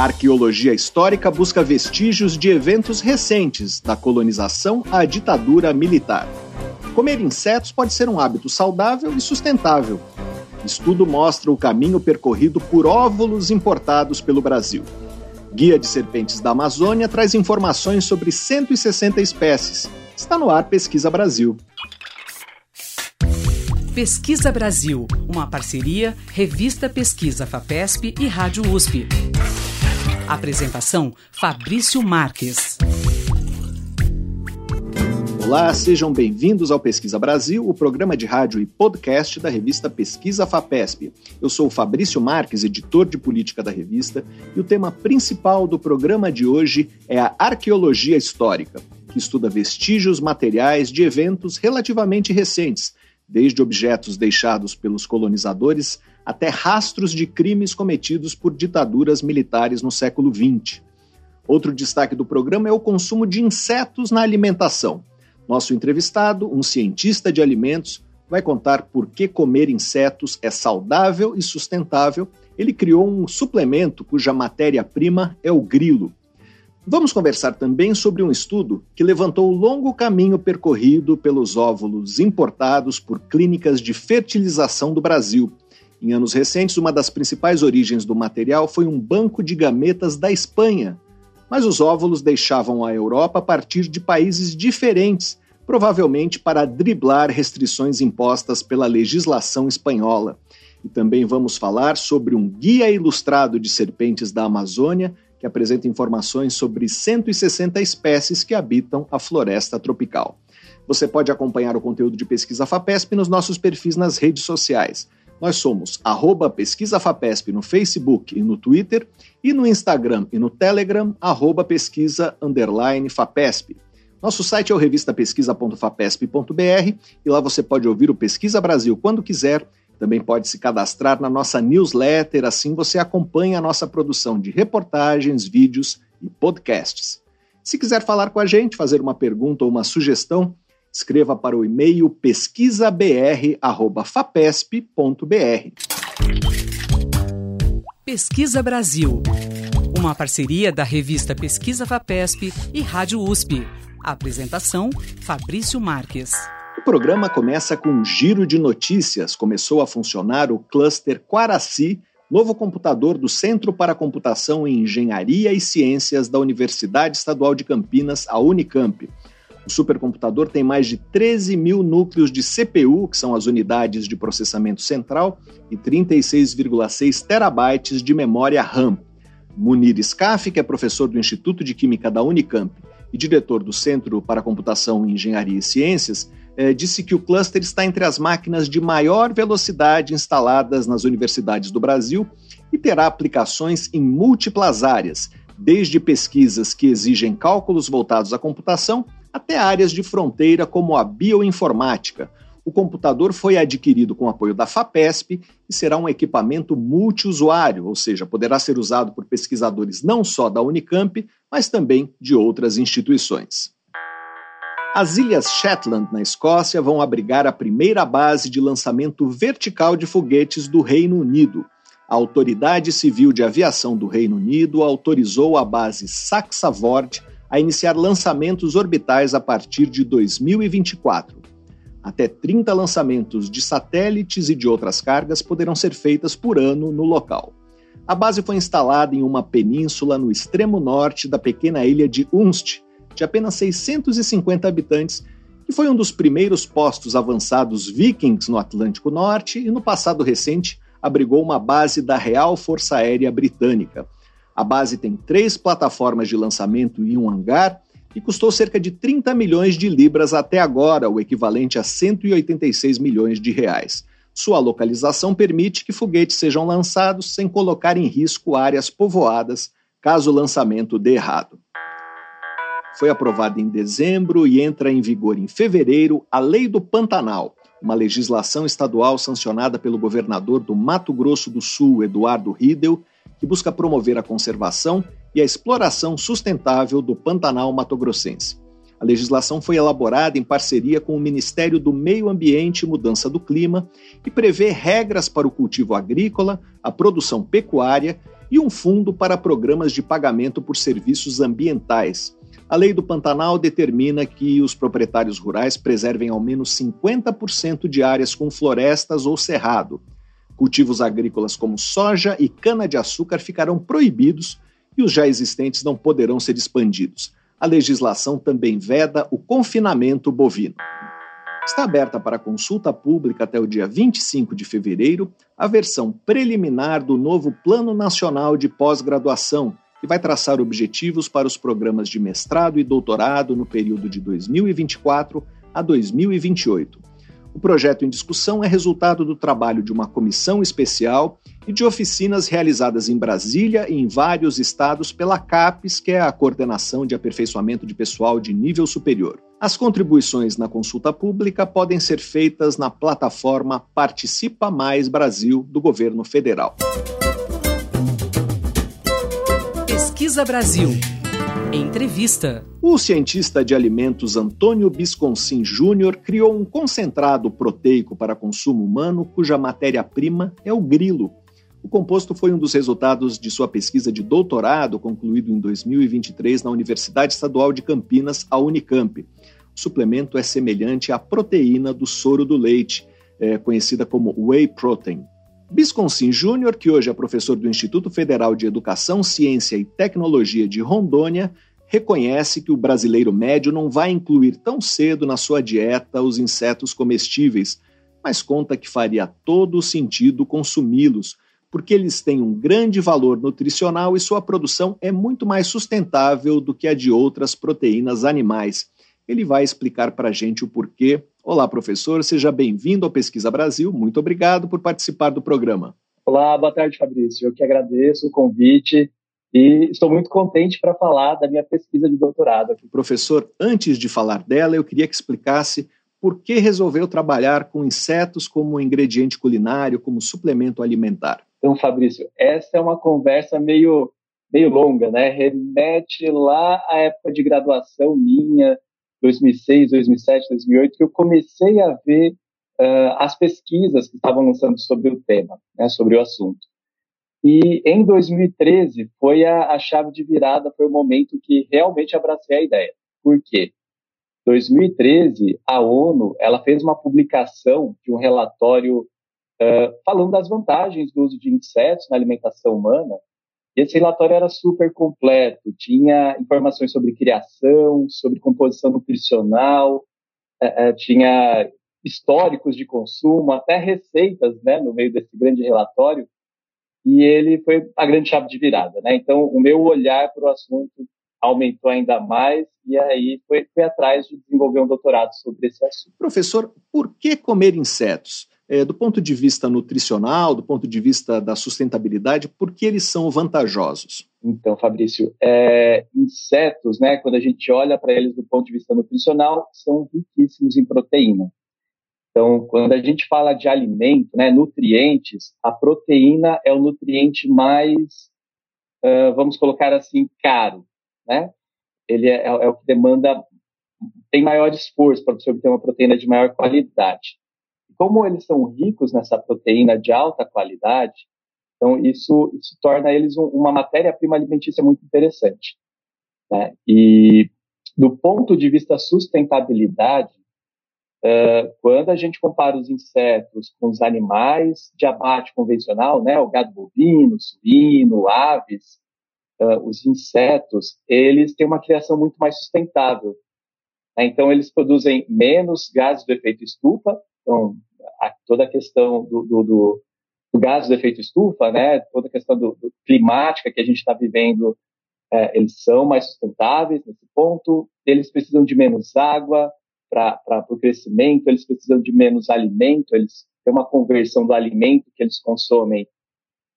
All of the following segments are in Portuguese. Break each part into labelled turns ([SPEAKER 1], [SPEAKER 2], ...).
[SPEAKER 1] A arqueologia histórica busca vestígios de eventos recentes, da colonização à ditadura militar. Comer insetos pode ser um hábito saudável e sustentável. Estudo mostra o caminho percorrido por óvulos importados pelo Brasil. Guia de Serpentes da Amazônia traz informações sobre 160 espécies. Está no ar Pesquisa Brasil.
[SPEAKER 2] Pesquisa Brasil, uma parceria Revista Pesquisa FAPESP e Rádio USP. Apresentação Fabrício Marques.
[SPEAKER 1] Olá, sejam bem-vindos ao Pesquisa Brasil, o programa de rádio e podcast da revista Pesquisa FAPESP. Eu sou o Fabrício Marques, editor de política da revista, e o tema principal do programa de hoje é a arqueologia histórica, que estuda vestígios materiais de eventos relativamente recentes, desde objetos deixados pelos colonizadores até rastros de crimes cometidos por ditaduras militares no século XX. Outro destaque do programa é o consumo de insetos na alimentação. Nosso entrevistado, um cientista de alimentos, vai contar por que comer insetos é saudável e sustentável. Ele criou um suplemento cuja matéria-prima é o grilo. Vamos conversar também sobre um estudo que levantou o longo caminho percorrido pelos óvulos importados por clínicas de fertilização do Brasil. Em anos recentes, uma das principais origens do material foi um banco de gametas da Espanha, mas os óvulos deixavam a Europa a partir de países diferentes, provavelmente para driblar restrições impostas pela legislação espanhola. E também vamos falar sobre um guia ilustrado de serpentes da Amazônia que apresenta informações sobre 160 espécies que habitam a floresta tropical. Você pode acompanhar o conteúdo de Pesquisa FAPESP nos nossos perfis nas redes sociais. Nós somos arroba Pesquisa FAPESP no Facebook e no Twitter, e no Instagram e no Telegram, arroba pesquisa underline FAPESP. Nosso site é o revistapesquisa.fapesp.br e lá você pode ouvir o Pesquisa Brasil quando quiser. Também pode se cadastrar na nossa newsletter, assim você acompanha a nossa produção de reportagens, vídeos e podcasts. Se quiser falar com a gente, fazer uma pergunta ou uma sugestão, escreva para o e-mail pesquisabr@fapesp.br.
[SPEAKER 2] Pesquisa Brasil, uma parceria da revista Pesquisa Fapesp e Rádio USP. apresentação Fabrício Marques.
[SPEAKER 1] O programa começa com um giro de notícias. Começou a funcionar o cluster Quaraci, novo computador do Centro para Computação em Engenharia e Ciências da Universidade Estadual de Campinas, a Unicamp. O supercomputador tem mais de 13 mil núcleos de CPU, que são as unidades de processamento central, e 36,6 terabytes de memória RAM. Munir Scaff, que é professor do Instituto de Química da Unicamp e diretor do Centro para Computação, Engenharia e Ciências, eh, disse que o cluster está entre as máquinas de maior velocidade instaladas nas universidades do Brasil e terá aplicações em múltiplas áreas, desde pesquisas que exigem cálculos voltados à computação até áreas de fronteira como a bioinformática. O computador foi adquirido com apoio da FAPESP e será um equipamento multiusuário, ou seja, poderá ser usado por pesquisadores não só da Unicamp, mas também de outras instituições. As Ilhas Shetland, na Escócia, vão abrigar a primeira base de lançamento vertical de foguetes do Reino Unido. A Autoridade Civil de Aviação do Reino Unido autorizou a base Saxavord a iniciar lançamentos orbitais a partir de 2024. Até 30 lançamentos de satélites e de outras cargas poderão ser feitas por ano no local. A base foi instalada em uma península no extremo norte da pequena ilha de Unst, de apenas 650 habitantes, que foi um dos primeiros postos avançados vikings no Atlântico Norte e no passado recente abrigou uma base da Real Força Aérea Britânica. A base tem três plataformas de lançamento e um hangar e custou cerca de 30 milhões de libras até agora, o equivalente a 186 milhões de reais. Sua localização permite que foguetes sejam lançados sem colocar em risco áreas povoadas, caso o lançamento dê errado. Foi aprovada em dezembro e entra em vigor em fevereiro a Lei do Pantanal, uma legislação estadual sancionada pelo governador do Mato Grosso do Sul, Eduardo Riedel, que busca promover a conservação e a exploração sustentável do Pantanal Mato-Grossense. A legislação foi elaborada em parceria com o Ministério do Meio Ambiente e Mudança do Clima e prevê regras para o cultivo agrícola, a produção pecuária e um fundo para programas de pagamento por serviços ambientais. A lei do Pantanal determina que os proprietários rurais preservem ao menos 50% de áreas com florestas ou cerrado. Cultivos agrícolas como soja e cana-de-açúcar ficarão proibidos e os já existentes não poderão ser expandidos. A legislação também veda o confinamento bovino. Está aberta para consulta pública até o dia 25 de fevereiro a versão preliminar do novo Plano Nacional de Pós-Graduação, que vai traçar objetivos para os programas de mestrado e doutorado no período de 2024 a 2028. O projeto em discussão é resultado do trabalho de uma comissão especial e de oficinas realizadas em Brasília e em vários estados pela CAPES, que é a Coordenação de Aperfeiçoamento de Pessoal de Nível Superior. As contribuições na consulta pública podem ser feitas na plataforma Participa Mais Brasil do governo federal.
[SPEAKER 2] Pesquisa Brasil. Entrevista.
[SPEAKER 1] O cientista de alimentos Antônio Bisconcin Júnior criou um concentrado proteico para consumo humano cuja matéria-prima é o grilo. O composto foi um dos resultados de sua pesquisa de doutorado, concluído em 2023 na Universidade Estadual de Campinas, a Unicamp. O suplemento é semelhante à proteína do soro do leite, é, conhecida como whey protein. Bisconcin Júnior, que hoje é professor do Instituto Federal de Educação, Ciência e Tecnologia de Rondônia, reconhece que o brasileiro médio não vai incluir tão cedo na sua dieta os insetos comestíveis, mas conta que faria todo o sentido consumi-los, porque eles têm um grande valor nutricional e sua produção é muito mais sustentável do que a de outras proteínas animais. Ele vai explicar para a gente o porquê. Olá, professor, seja bem-vindo ao Pesquisa Brasil. Muito obrigado por participar do programa.
[SPEAKER 3] Olá, boa tarde, Fabrício. Eu que agradeço o convite e estou muito contente para falar da minha pesquisa de doutorado.
[SPEAKER 1] Professor, antes de falar dela, eu queria que explicasse por que resolveu trabalhar com insetos como ingrediente culinário, como suplemento alimentar.
[SPEAKER 3] Então, Fabrício, essa é uma conversa meio, meio longa, né? Remete lá à época de graduação minha, 2006, 2007, 2008, que eu comecei a ver uh, as pesquisas que estavam lançando sobre o tema, né, sobre o assunto. E em 2013 foi a, a chave de virada, foi o momento que realmente abracei a ideia. Por quê? 2013, a ONU ela fez uma publicação de um relatório uh, falando das vantagens do uso de insetos na alimentação humana esse relatório era super completo, tinha informações sobre criação, sobre composição nutricional, é, é, tinha históricos de consumo, até receitas, né, no meio desse grande relatório. E ele foi a grande chave de virada, né? Então, o meu olhar para o assunto aumentou ainda mais e aí foi, foi atrás de desenvolver um doutorado sobre esse assunto.
[SPEAKER 1] Professor, por que comer insetos? É, do ponto de vista nutricional, do ponto de vista da sustentabilidade, por que eles são vantajosos?
[SPEAKER 3] Então, Fabrício, é, insetos, né, quando a gente olha para eles do ponto de vista nutricional, são riquíssimos em proteína. Então, quando a gente fala de alimento, né, nutrientes, a proteína é o nutriente mais, uh, vamos colocar assim, caro, né? Ele é, é o que demanda, tem maior esforço para você obter uma proteína de maior qualidade como eles são ricos nessa proteína de alta qualidade, então isso, isso torna eles um, uma matéria-prima alimentícia muito interessante. Né? E do ponto de vista sustentabilidade, uh, quando a gente compara os insetos com os animais de abate convencional, né, o gado bovino, suíno, aves, uh, os insetos, eles têm uma criação muito mais sustentável. Né? Então, eles produzem menos gases do efeito estufa, então, a, toda a questão do, do, do, do gás do efeito estufa, né, toda a questão do, climática que a gente está vivendo, é, eles são mais sustentáveis nesse ponto, eles precisam de menos água para o crescimento, eles precisam de menos alimento, eles têm uma conversão do alimento que eles consomem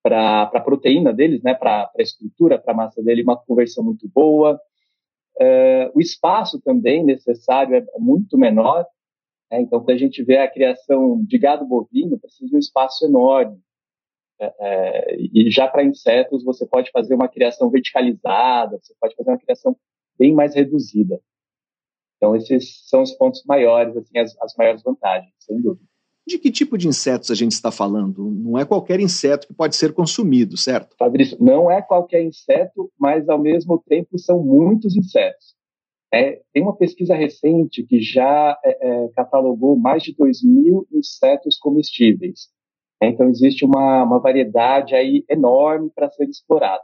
[SPEAKER 3] para a proteína deles, né, para a estrutura, para a massa dele, uma conversão muito boa. É, o espaço também necessário é muito menor, é, então, quando a gente vê a criação de gado bovino, precisa de um espaço enorme. É, é, e já para insetos, você pode fazer uma criação verticalizada, você pode fazer uma criação bem mais reduzida. Então, esses são os pontos maiores, assim, as, as maiores vantagens, sem dúvida.
[SPEAKER 1] De que tipo de insetos a gente está falando? Não é qualquer inseto que pode ser consumido, certo?
[SPEAKER 3] Fabrício, não é qualquer inseto, mas ao mesmo tempo são muitos insetos. É, tem uma pesquisa recente que já é, é, catalogou mais de 2 mil insetos comestíveis. Então, existe uma, uma variedade aí enorme para ser explorada.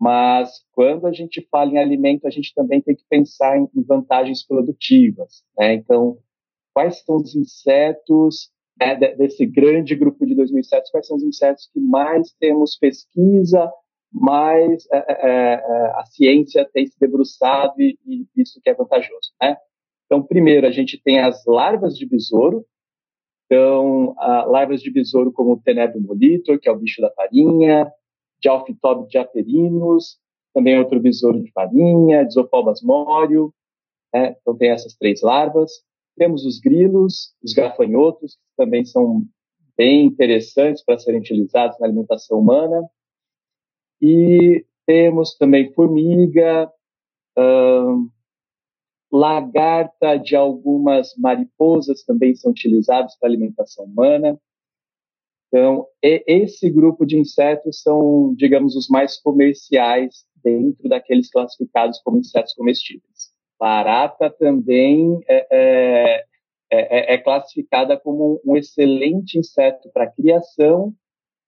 [SPEAKER 3] Mas, quando a gente fala em alimento, a gente também tem que pensar em, em vantagens produtivas. Né? Então, quais são os insetos né, desse grande grupo de 2.000 insetos, quais são os insetos que mais temos pesquisa, mais é, é, é, a ciência tem se debruçado e, e isso que é vantajoso, né? Então, primeiro, a gente tem as larvas de besouro. Então, larvas de besouro como o Tenebro molitor, que é o bicho da farinha, de Alphitob diaperinus, também outro besouro de farinha, Disopobas morio. Né? Então, tem essas três larvas. Temos os grilos, os gafanhotos, que também são bem interessantes para serem utilizados na alimentação humana. E temos também formiga, lagarta de algumas mariposas também são utilizados para alimentação humana. Então, esse grupo de insetos são, digamos, os mais comerciais dentro daqueles classificados como insetos comestíveis. Barata também é, é, é, é classificada como um excelente inseto para criação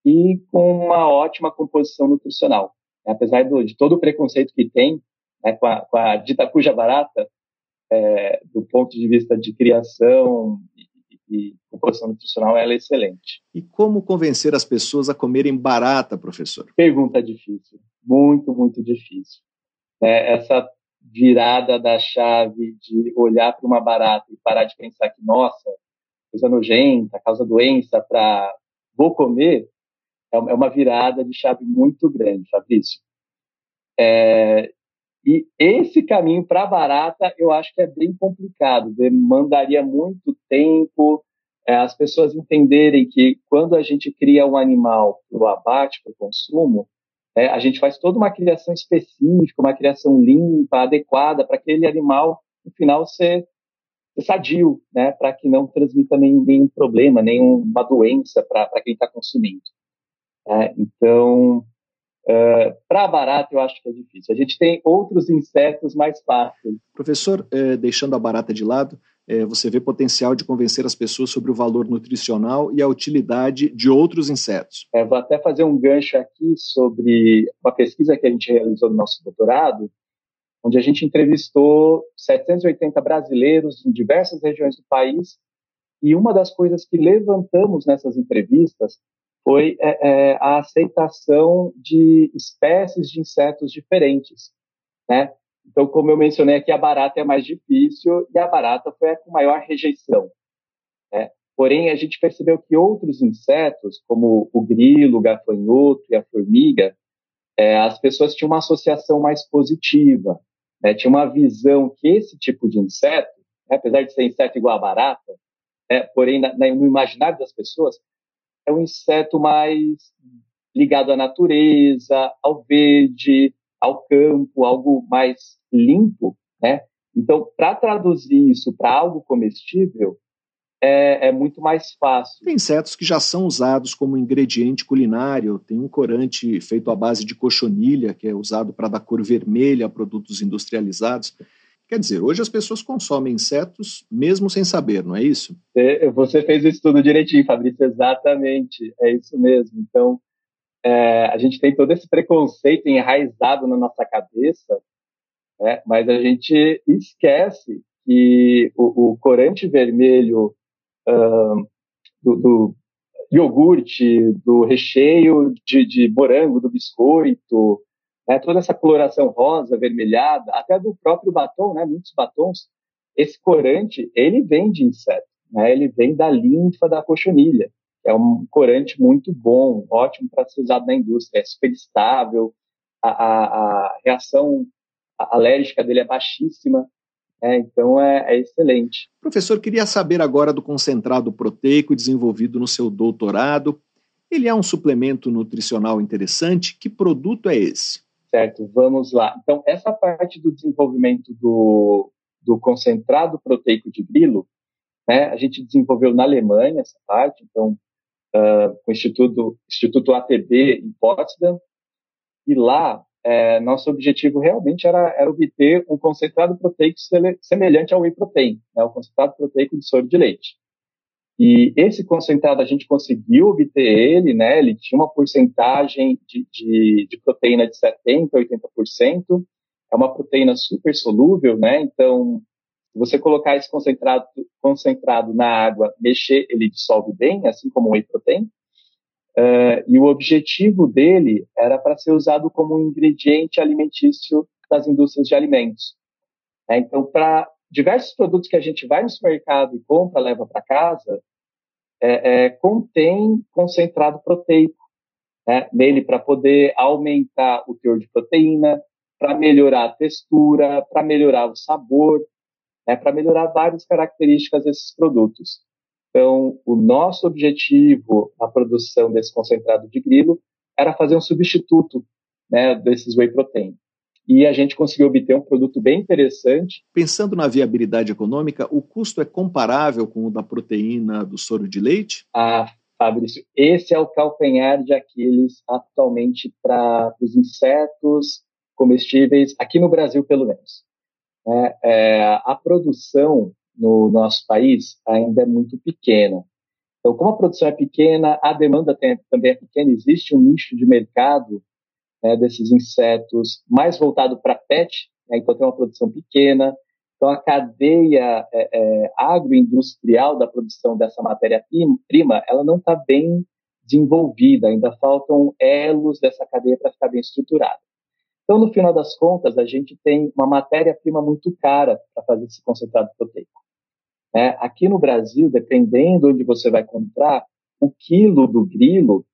[SPEAKER 3] e com uma ótima composição nutricional. Apesar do, de todo o preconceito que tem né, com, a, com a dita cuja barata, é, do ponto de vista de criação e, e, composição nutricional, ela é excelente.
[SPEAKER 1] E como convencer as pessoas a comerem barata, professor?
[SPEAKER 3] Pergunta difícil, muito, muito difícil. É, essa virada da chave de olhar para uma barata e parar de pensar que, nossa, coisa nojenta, causa doença, para vou comer, é, é uma virada de chave muito grande, Fabrício. É, e esse caminho para barata, eu acho que é bem complicado, demandaria muito tempo, é, as pessoas entenderem que quando a gente cria um animal para o abate, para o consumo, é, a gente faz toda uma criação específica, uma criação limpa, adequada, para aquele animal, no final, ser, ser sadio, né, para que não transmita nenhum, nenhum problema, nenhuma doença para quem está consumindo. É, então, Uh, para barata, eu acho que é difícil. A gente tem outros insetos mais fáceis.
[SPEAKER 1] Professor, eh, deixando a barata de lado, eh, você vê potencial de convencer as pessoas sobre o valor nutricional e a utilidade de outros insetos.
[SPEAKER 3] É, vou até fazer um gancho aqui sobre uma pesquisa que a gente realizou no nosso doutorado, onde a gente entrevistou 780 brasileiros em diversas regiões do país. E uma das coisas que levantamos nessas entrevistas foi é, é, a aceitação de espécies de insetos diferentes, né? Então, como eu mencionei aqui, a barata é mais difícil e a barata foi a com maior rejeição. Né? Porém, a gente percebeu que outros insetos, como o grilo, o gafanhoto e a formiga, é, as pessoas tinham uma associação mais positiva, né? tinha uma visão que esse tipo de inseto, né, apesar de ser inseto igual a barata, né, porém na, no imaginário das pessoas, é um inseto mais ligado à natureza, ao verde, ao campo, algo mais limpo, né? Então, para traduzir isso para algo comestível, é, é, muito mais fácil.
[SPEAKER 1] Tem insetos que já são usados como ingrediente culinário. Tem um corante feito à base de cochonilha, que é usado para dar cor vermelha a produtos industrializados. Quer dizer, hoje as pessoas consomem insetos mesmo sem saber, não é isso?
[SPEAKER 3] Você fez isso tudo direitinho, Fabrício, exatamente. É isso mesmo. Então, é, a gente tem todo esse preconceito enraizado na nossa cabeça, né? mas a gente esquece que o, o corante vermelho uh, do, do, iogurte, do recheio de, de morango, do biscoito, né, toda essa coloração rosa, avermelhada, até do próprio batom, né, muitos batons, esse corante, ele vem de inseto, né, ele vem da linfa da cochonilha. É um corante muito bom, ótimo para ser usado na indústria, é super estável, a, a, a reação alérgica dele é baixíssima, é, então é, é, excelente.
[SPEAKER 1] Professor, queria saber agora do concentrado proteico desenvolvido no seu doutorado. Ele é um suplemento nutricional interessante? Que produto é esse?
[SPEAKER 3] Certo, vamos lá. Então, essa parte do desenvolvimento do, do concentrado proteico de grilo, Né? A gente desenvolveu na Alemanha essa parte, então, uh, o Instituto, Instituto ATB em Potsdam, e lá, é, nosso objetivo realmente era, era, obter um concentrado proteico semelhante ao whey protein, né, o concentrado proteico de soro de leite. E esse concentrado a gente conseguiu obter ele, né? Ele tinha uma porcentagem de, de, de proteína de 70%, 80%. É uma proteína super solúvel, né? Então, se você colocar esse concentrado, concentrado na água, mexer, ele dissolve bem, assim como o whey protein. Uh, e o objetivo dele era para ser usado como um ingrediente alimentício das indústrias de alimentos. É, então, para diversos produtos que a gente vai no supermercado e compra, leva para casa, é, é, contém concentrado proteico né, nele para poder aumentar o teor de proteína, para melhorar a textura, para melhorar o sabor, né, para melhorar várias características desses produtos. Então, o nosso objetivo na produção desse concentrado de grilo era fazer um substituto né, desses whey protein e a gente conseguiu obter um produto bem interessante.
[SPEAKER 1] Pensando na viabilidade econômica, o custo é comparável com o da proteína do soro de leite?
[SPEAKER 3] Ah, Fabrício, esse é o calcanhar de Aquiles atualmente para os insetos comestíveis, aqui no Brasil pelo menos. É, é, a produção no nosso país ainda é muito pequena. Então, como a produção é pequena, a demanda tem, também é pequena, existe um nicho de mercado né, desses insetos mais voltado para pet, né, então tem uma produção pequena. Então a cadeia é, é, agroindustrial da produção dessa matéria-prima, ela não está bem desenvolvida, ainda faltam elos dessa cadeia para ficar bem estruturada. Então, no final das contas, a gente tem uma matéria-prima muito cara para fazer esse concentrado proteico. É, aqui no Brasil, dependendo onde você vai comprar, o quilo do grilo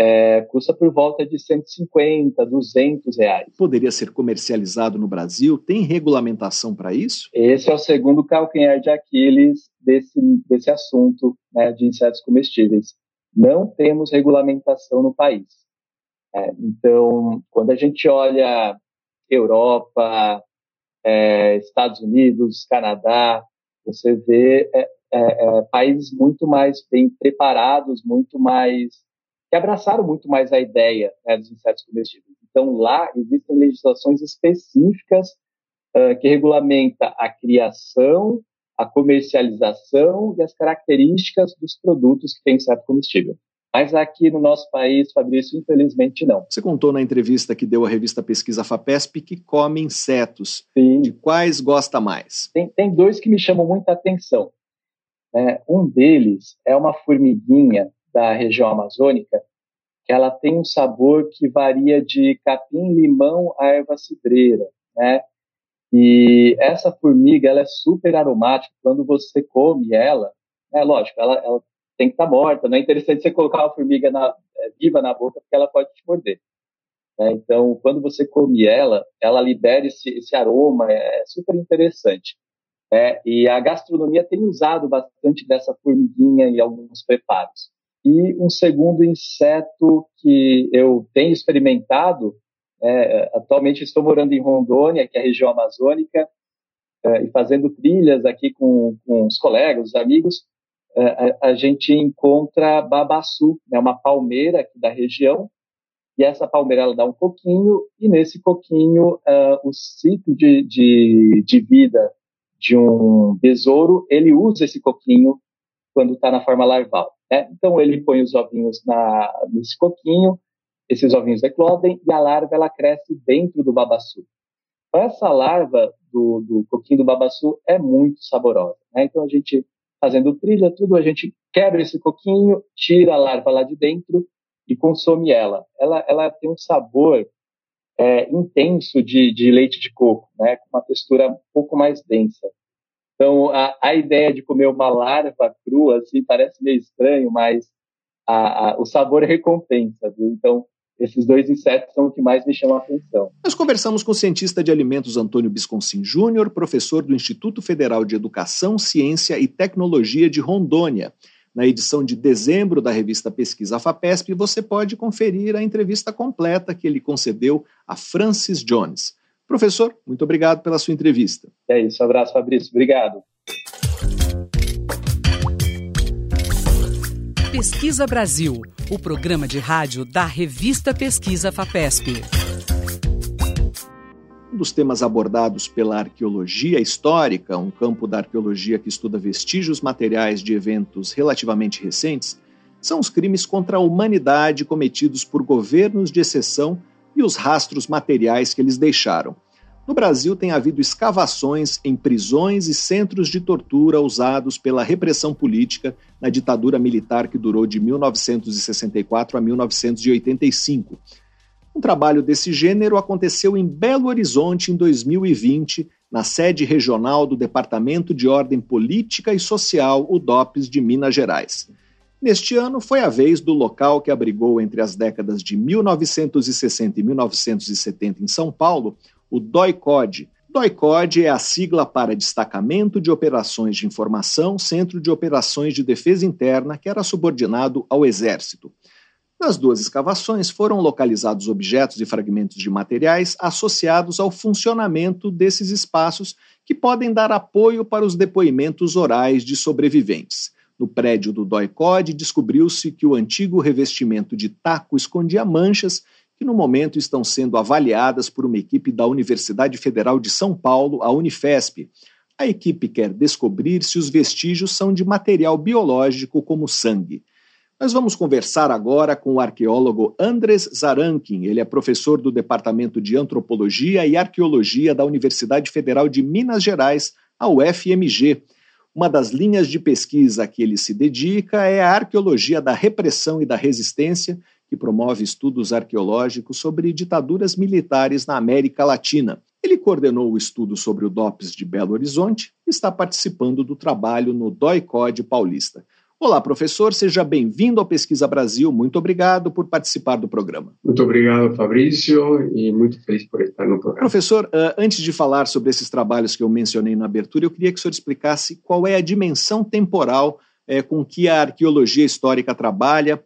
[SPEAKER 3] é, custa por volta de 150, 200 reais.
[SPEAKER 1] Poderia ser comercializado no Brasil? Tem regulamentação para isso?
[SPEAKER 3] Esse é o segundo calcanhar de Aquiles desse, desse assunto né, de insetos comestíveis. Não temos regulamentação no país. É, então, quando a gente olha Europa, é, Estados Unidos, Canadá, você vê é, é, é países muito mais bem preparados, muito mais que abraçaram muito mais a ideia né, dos insetos comestíveis. Então, lá existem legislações específicas uh, que regulamenta a criação, a comercialização e as características dos produtos que têm inseto comestível. Mas aqui no nosso país, Fabrício, infelizmente não.
[SPEAKER 1] Você contou na entrevista que deu à revista Pesquisa FAPESP que come insetos. Sim. De quais gosta mais?
[SPEAKER 3] Tem, tem dois que me chamam muita atenção. É, um deles é uma formiguinha da região amazônica, ela tem um sabor que varia de capim-limão a erva cidreira, né? E essa formiga, ela é super aromática. Quando você come ela, é lógico, ela, ela tem que estar tá morta. Não é interessante você colocar uma formiga na, é, viva na boca, porque ela pode te morder. É, então, quando você come ela, ela libera esse, esse aroma, é, é super interessante. É, e a gastronomia tem usado bastante dessa formiguinha em alguns preparos. E um segundo inseto que eu tenho experimentado, é, atualmente estou morando em Rondônia, que é a região amazônica, é, e fazendo trilhas aqui com, com os colegas, os amigos, é, a, a, gente encontra babaçu, né, uma palmeira aqui da região, e essa palmeira ela dá um coquinho, e nesse coquinho o ciclo de, de, de vida de um besouro, ele usa esse coquinho quando está na forma larval. Né? Então ele põe os ovinhos na, nesse coquinho, esses ovinhos eclodem e a larva ela cresce dentro do babaçu. Então, essa larva do, do coquinho do babaçu é muito saborosa. Né? Então a gente fazendo trilha, tudo, a gente quebra esse coquinho, tira a larva lá de dentro e consome ela. Ela, ela tem um sabor é, intenso de, de leite de coco, né? com uma textura um pouco mais densa. Então, a, a ideia de comer uma larva crua, assim, parece meio estranho, mas a, a, o sabor recompensa, viu? Então, esses dois insetos são o que mais me chamam a atenção.
[SPEAKER 1] Nós conversamos com o cientista de alimentos Antônio Bisconcin Júnior, professor do Instituto Federal de Educação, Ciência e Tecnologia de Rondônia. Na edição de dezembro da revista Pesquisa FAPESP, você pode conferir a entrevista completa que ele concedeu a Francis Jones. Professor, muito obrigado pela sua entrevista.
[SPEAKER 3] É isso, um abraço, Fabrício. Obrigado.
[SPEAKER 2] Pesquisa Brasil, o programa de rádio da revista Pesquisa FAPESP.
[SPEAKER 1] Um dos temas abordados pela arqueologia histórica, um campo da arqueologia que estuda vestígios materiais de eventos relativamente recentes, são os crimes contra a humanidade cometidos por governos de exceção e os rastros materiais que eles deixaram. No Brasil, tem havido escavações em prisões e centros de tortura usados pela repressão política na ditadura militar que durou de 1964 a 1985. Um trabalho desse gênero aconteceu em Belo Horizonte em 2020, na sede regional do Departamento de Ordem Política e Social, o DOPS de Minas Gerais. Neste ano, foi a vez do local que abrigou entre as décadas de 1960 e 1970 em São Paulo o DOI-CODE. DOI-CODE é a sigla para Destacamento de Operações de Informação, Centro de Operações de Defesa Interna, que era subordinado ao Exército. Nas duas escavações foram localizados objetos e fragmentos de materiais associados ao funcionamento desses espaços que podem dar apoio para os depoimentos orais de sobreviventes. No prédio do DOI-CODE, descobriu-se que o antigo revestimento de taco escondia manchas que no momento estão sendo avaliadas por uma equipe da Universidade Federal de São Paulo, a Unifesp. A equipe quer descobrir se os vestígios são de material biológico como sangue. Nós vamos conversar agora com o arqueólogo Andres Zarankin. Ele é professor do Departamento de Antropologia e Arqueologia da Universidade Federal de Minas Gerais, a UFMG. Uma das linhas de pesquisa a que ele se dedica é a arqueologia da repressão e da resistência, que promove estudos arqueológicos sobre ditaduras militares na América Latina. Ele coordenou o estudo sobre o DOPS de Belo Horizonte e está participando do trabalho no DOI-CODE paulista. Olá, professor, seja bem-vindo ao Pesquisa Brasil. Muito obrigado por participar do programa.
[SPEAKER 4] Muito obrigado, Fabrício, e muito feliz por estar no programa.
[SPEAKER 1] Professor, eh, antes de falar sobre esses trabalhos que eu mencionei na abertura, eu queria que o senhor explicasse qual é a dimensão temporal eh, com que a arqueologia histórica trabalha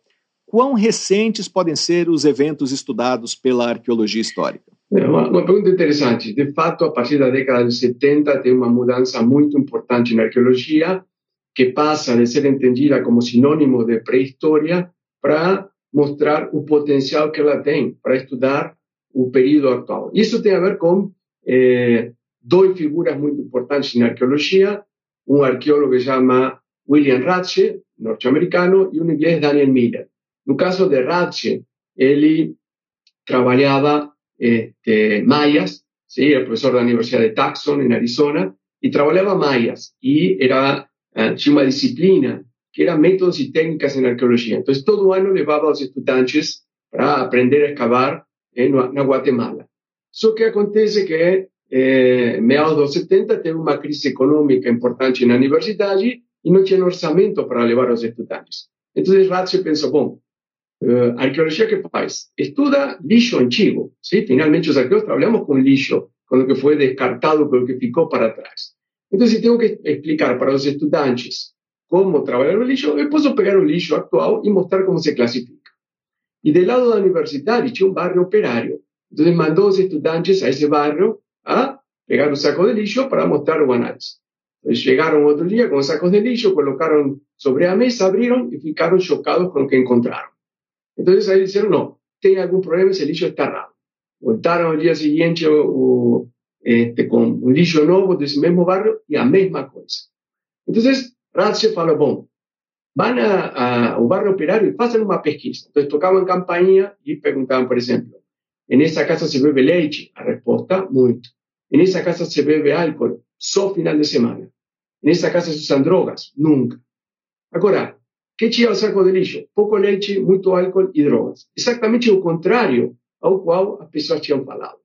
[SPEAKER 1] quão recentes podem ser os eventos estudados pela arqueologia histórica?
[SPEAKER 4] É uma, uma, pergunta interessante. De fato, a partir da década de 70, tem uma mudança muito importante na arqueologia, que passa de ser entendida como sinônimo de pré-história para mostrar o potencial que ela tem para estudar o período atual. Isso tem a ver com eh, duas figuras muito importantes na arqueologia, um arqueólogo que se chama William Ratche, norte-americano, e um inglês, Daniel Miller. No caso de Ratche, él trabajaba este, mayas, ¿sí? el profesor de la Universidad de Tucson en Arizona, y trabajaba mayas, y era uh, una disciplina que era métodos y técnicas en arqueología. Entonces, todo año llevaba a los estudiantes para aprender a excavar en, en Guatemala. Eso que acontece que eh, meados los 70 teve una crisis económica importante en la universidad y no tenía orçamento para llevar a los estudiantes. Entonces Ratche pensó, bueno, Uh, arqueologia que faz? Estuda lixo antigo. ¿sí? Finalmente, os arqueólogos trabalhamos com lixo, com o que foi descartado, com o que ficou para trás. Então, se tenho que explicar para os estudantes como trabalhar o lixo, eu posso pegar o lixo atual e mostrar como se classifica. E do lado da universidade tinha um barrio operário. Então, mandou os estudantes a esse barrio a pegar o saco de lixo para mostrar o análise. Então, chegaram outro dia com sacos de lixo, colocaram sobre a mesa, abriram e ficaram chocados com o que encontraram. Entonces ahí dijeron, no, tiene algún problema, ese lixo está raro. Voltaron al día siguiente o, este, con un lixo nuevo de ese mismo barrio y a misma cosa. Entonces Ratche falou, bom, van a, a, barrio operario y hacen una pesquisa. Entonces tocaban campaña y preguntaban, por ejemplo, ¿en esa casa se bebe leche? La respuesta, mucho. ¿En esa casa se bebe alcohol? Só final de semana. ¿En esa casa se usan drogas? Nunca. Ahora, que tinha o saco de lixo? Pouco leite, muito álcool e drogas. Exatamente o contrário ao qual as pessoas tinham falado.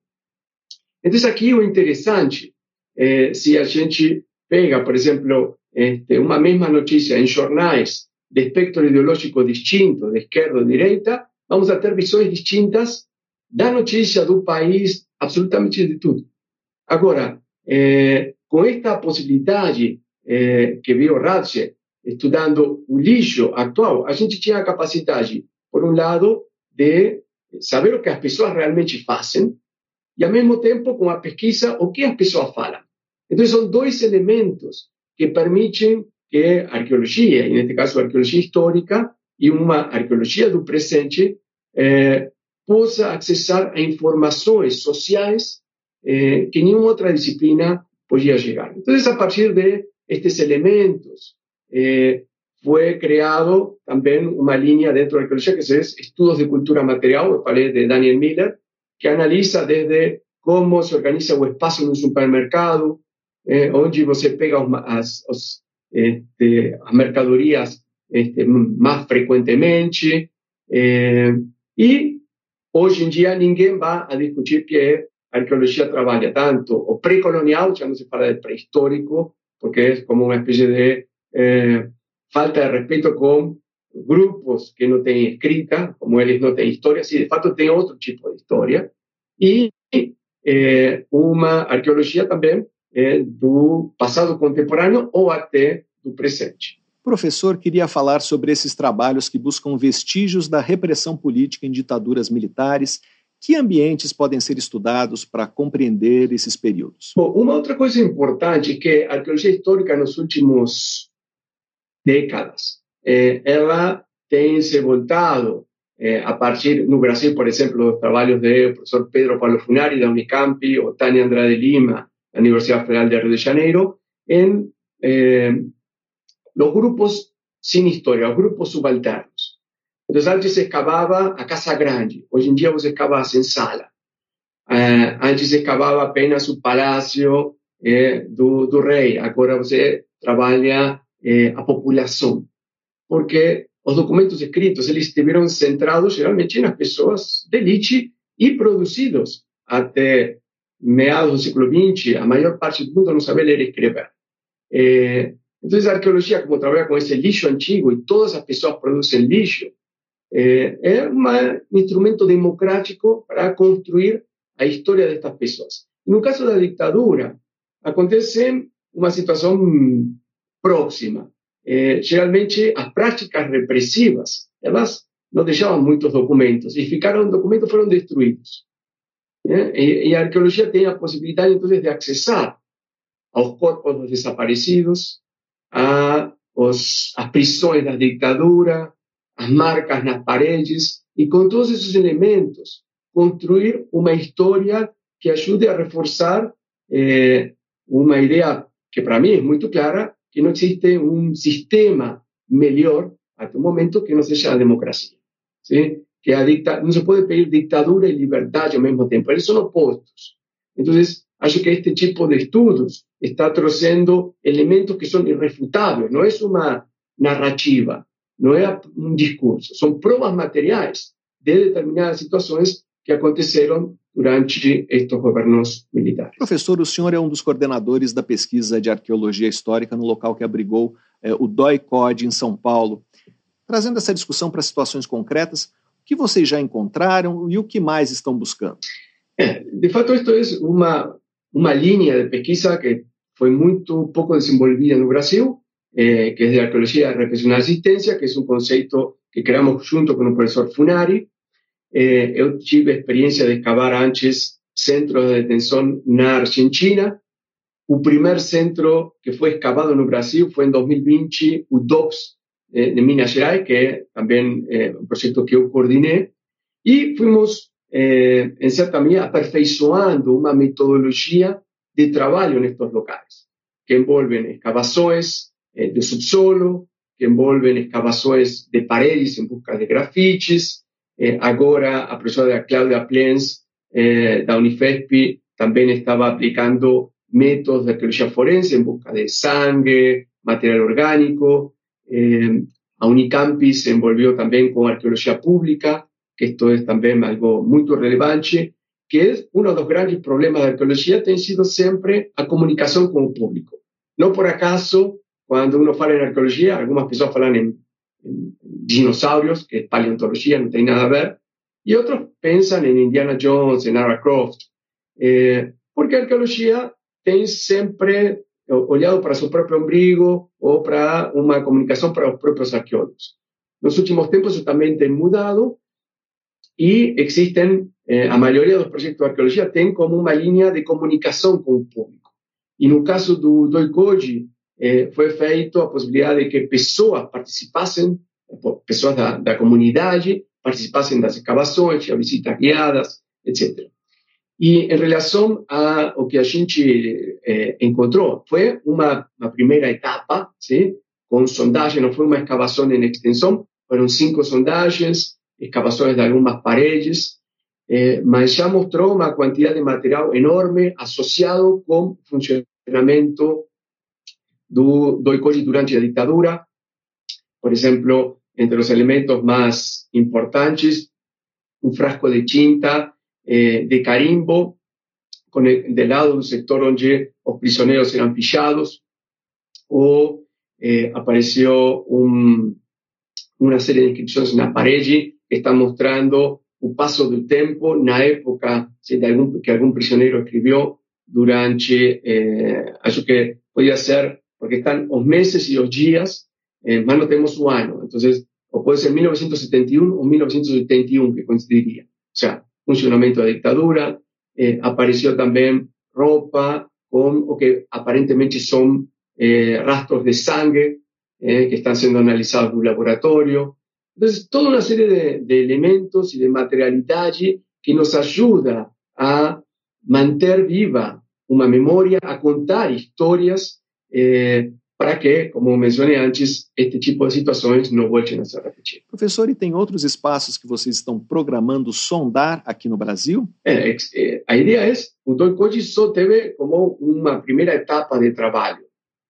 [SPEAKER 4] Então, aqui o interessante, é, se a gente pega, por exemplo, este, uma mesma notícia em jornais de espectro ideológico distinto, de esquerda ou direita, vamos a ter visões distintas da notícia do país, absolutamente de tudo. Agora, é, com esta possibilidade é, que viu Ratche estudando o lixo atual, a gente tinha a capacidade, por um lado, de saber o que as pessoas realmente fazem e, ao mesmo tempo, com a pesquisa, o que as pessoas falam. Então, são dois elementos que permitem que a arqueologia, e neste caso a arqueologia histórica, e uma arqueologia do presente eh, possa acessar a informações sociais eh, que nenhuma outra disciplina podia chegar. Então, a partir de estes elementos, eh, foi criado também uma linha dentro da arqueologia que se estudos de cultura material, eu falei de Daniel Miller, que analisa desde como se organiza o espaço no supermercado, eh, onde você pega as, os, este, as mercadorias este, mais frequentemente. Eh, e ninguém vai a discutir que a arqueologia trabalha tanto o pré-colonial, já se fala de pré-histórico, porque é como uma espécie de eh, falta de respeito com grupos que não têm escrita, como eles não têm história, se de fato tem outro tipo de história, e eh, uma arqueologia também eh, do passado contemporâneo ou até do presente.
[SPEAKER 1] Professor, queria falar sobre esses trabalhos que buscam vestígios da repressão política em ditaduras militares. Que ambientes podem ser estudados para compreender esses períodos?
[SPEAKER 4] Bom, uma outra coisa importante é que a arqueologia histórica nos últimos décadas, eh, ela tem se voltado eh, a partir, no Brasil, por exemplo, dos trabalhos do professor Pedro Paulo Funari, da Unicamp, ou Tânia Andrade Lima, da Universidade Federal de Rio de Janeiro, em eh, los grupos sin historia, los grupos subalternos. Entonces antes se excavaba a casa grande, hoje em dia você escava sem sala. Uh, antes se escavava apenas o palácio eh, do, do rei, agora você trabalha eh, a população. Porque os documentos escritos, eles estiveram centrados geralmente nas pessoas de elite e produzidos até meados do século XX, a maior parte do mundo não sabia ler e escrever. Eh, Entonces, la arqueología, como trabaja con ese lixo antiguo y todas las personas producen lixo, eh, es un instrumento democrático para construir la historia de estas personas. En un caso de la dictadura, acontece una situación próxima. Eh, generalmente, las prácticas represivas, además, no dejaban muchos documentos y ficaron, documentos fueron destruidos. ¿eh? Y, y, la arqueología tiene la posibilidad entonces de accesar a los cuerpos desaparecidos, a, os, as prisões da ditadura, as marcas nas paredes, e com todos esses elementos, construir uma história que ajude a reforçar eh, uma ideia que para mim é muito clara, que não existe um sistema melhor até o momento que não seja a democracia. ¿sí? Que a dicta não se pode pedir ditadura e liberdade ao mesmo tempo, eles são opostos. Então, acho que este tipo de estudos está trazendo elementos que são irrefutáveis, não é uma narrativa, não é um discurso, são provas materiais de determinadas situações que aconteceram durante estes governos militares.
[SPEAKER 1] Professor, o senhor é um dos coordenadores da pesquisa de arqueologia histórica no local que abrigou é, o DOI-COD em São Paulo. Trazendo essa discussão para situações concretas, o que vocês já encontraram e o que mais estão buscando?
[SPEAKER 4] É, de fato, isto é uma, uma linha de pesquisa que foi muito pouco desenvolvida no Brasil, eh, que é de arqueologia de e assistência, que é um conceito que criamos junto com o professor Funari. Eh, eu tive experiência de escavar antes centros de detenção na Argentina. O primeiro centro que foi escavado no Brasil foi em 2020, o DOPS eh, de Minas Gerais, que é também eh, um projeto que eu coordenei. E fomos, eh, em certa medida, aperfeiçoando uma metodologia de trabajo en estos locales, que envuelven excavaciones eh, de subsuelo, que envuelven excavaciones de paredes en busca de grafitis. Eh, ahora, a profesora Claudia Plens, eh, da Unifespi, también estaba aplicando métodos de arqueología forense en busca de sangre, material orgánico. Eh, a Unicampi se envolvió también con arqueología pública, que esto es también algo muy relevante que uno de los grandes problemas de arqueología ha sido siempre a comunicación con el público. No por acaso, cuando uno fala en arqueología, algunas personas hablan en, dinosaurios, que es paleontología, no tiene nada a ver, y otros piensan en Indiana Jones, en Ara Croft, eh, porque arqueología tiene siempre olhado para su propio ombligo o para una comunicación para los propios arqueólogos. En los últimos tiempos eso también ha mudado y existen eh, a maioria dos projetos de arqueologia tem como uma linha de comunicação com o público. E no caso do, do eh, foi feito a possibilidade de que pessoas participassem pessoas da, da comunidade participassem das escavações, tinha visitas guiadas, etc. E em relação a o que a gente eh, encontrou, foi uma, uma primeira etapa, sim, com sondagem, não foi uma escavação em extensão, foram cinco sondagens, escavações de algumas paredes, eh, mas já mostrou uma quantidade de material enorme associado com funcionamento do, do durante a ditadura. Por exemplo, entre os elementos mais importantes, um frasco de tinta, eh, de carimbo, con el, del lado del sector donde los prisioneros eran pillados, o eh, apareció un, una serie de inscripciones en la pared que están mostrando un paso del tiempo en la época ¿sí? de algún, que algún prisionero escribió durante, eh, eso que podía ser, porque están los meses y los días, eh, más no tenemos un año, entonces, o puede ser 1971 o 1971 que coincidiría. O sea, funcionamiento de dictadura, eh, apareció también ropa con, o que aparentemente son eh, rastros de sangre eh, que están siendo analizados en un laboratorio. Entonces, toda una serie de, de elementos y de materialidad que nos ayuda a mantener viva una memoria, a contar historias eh, para que, como mencionei antes, este tipo de situações não voltem a se repetir.
[SPEAKER 1] Professor, e tem outros espaços que vocês estão programando sondar aqui no Brasil?
[SPEAKER 4] É, é, a ideia é, o Doicoji só teve como uma primeira etapa de trabalho.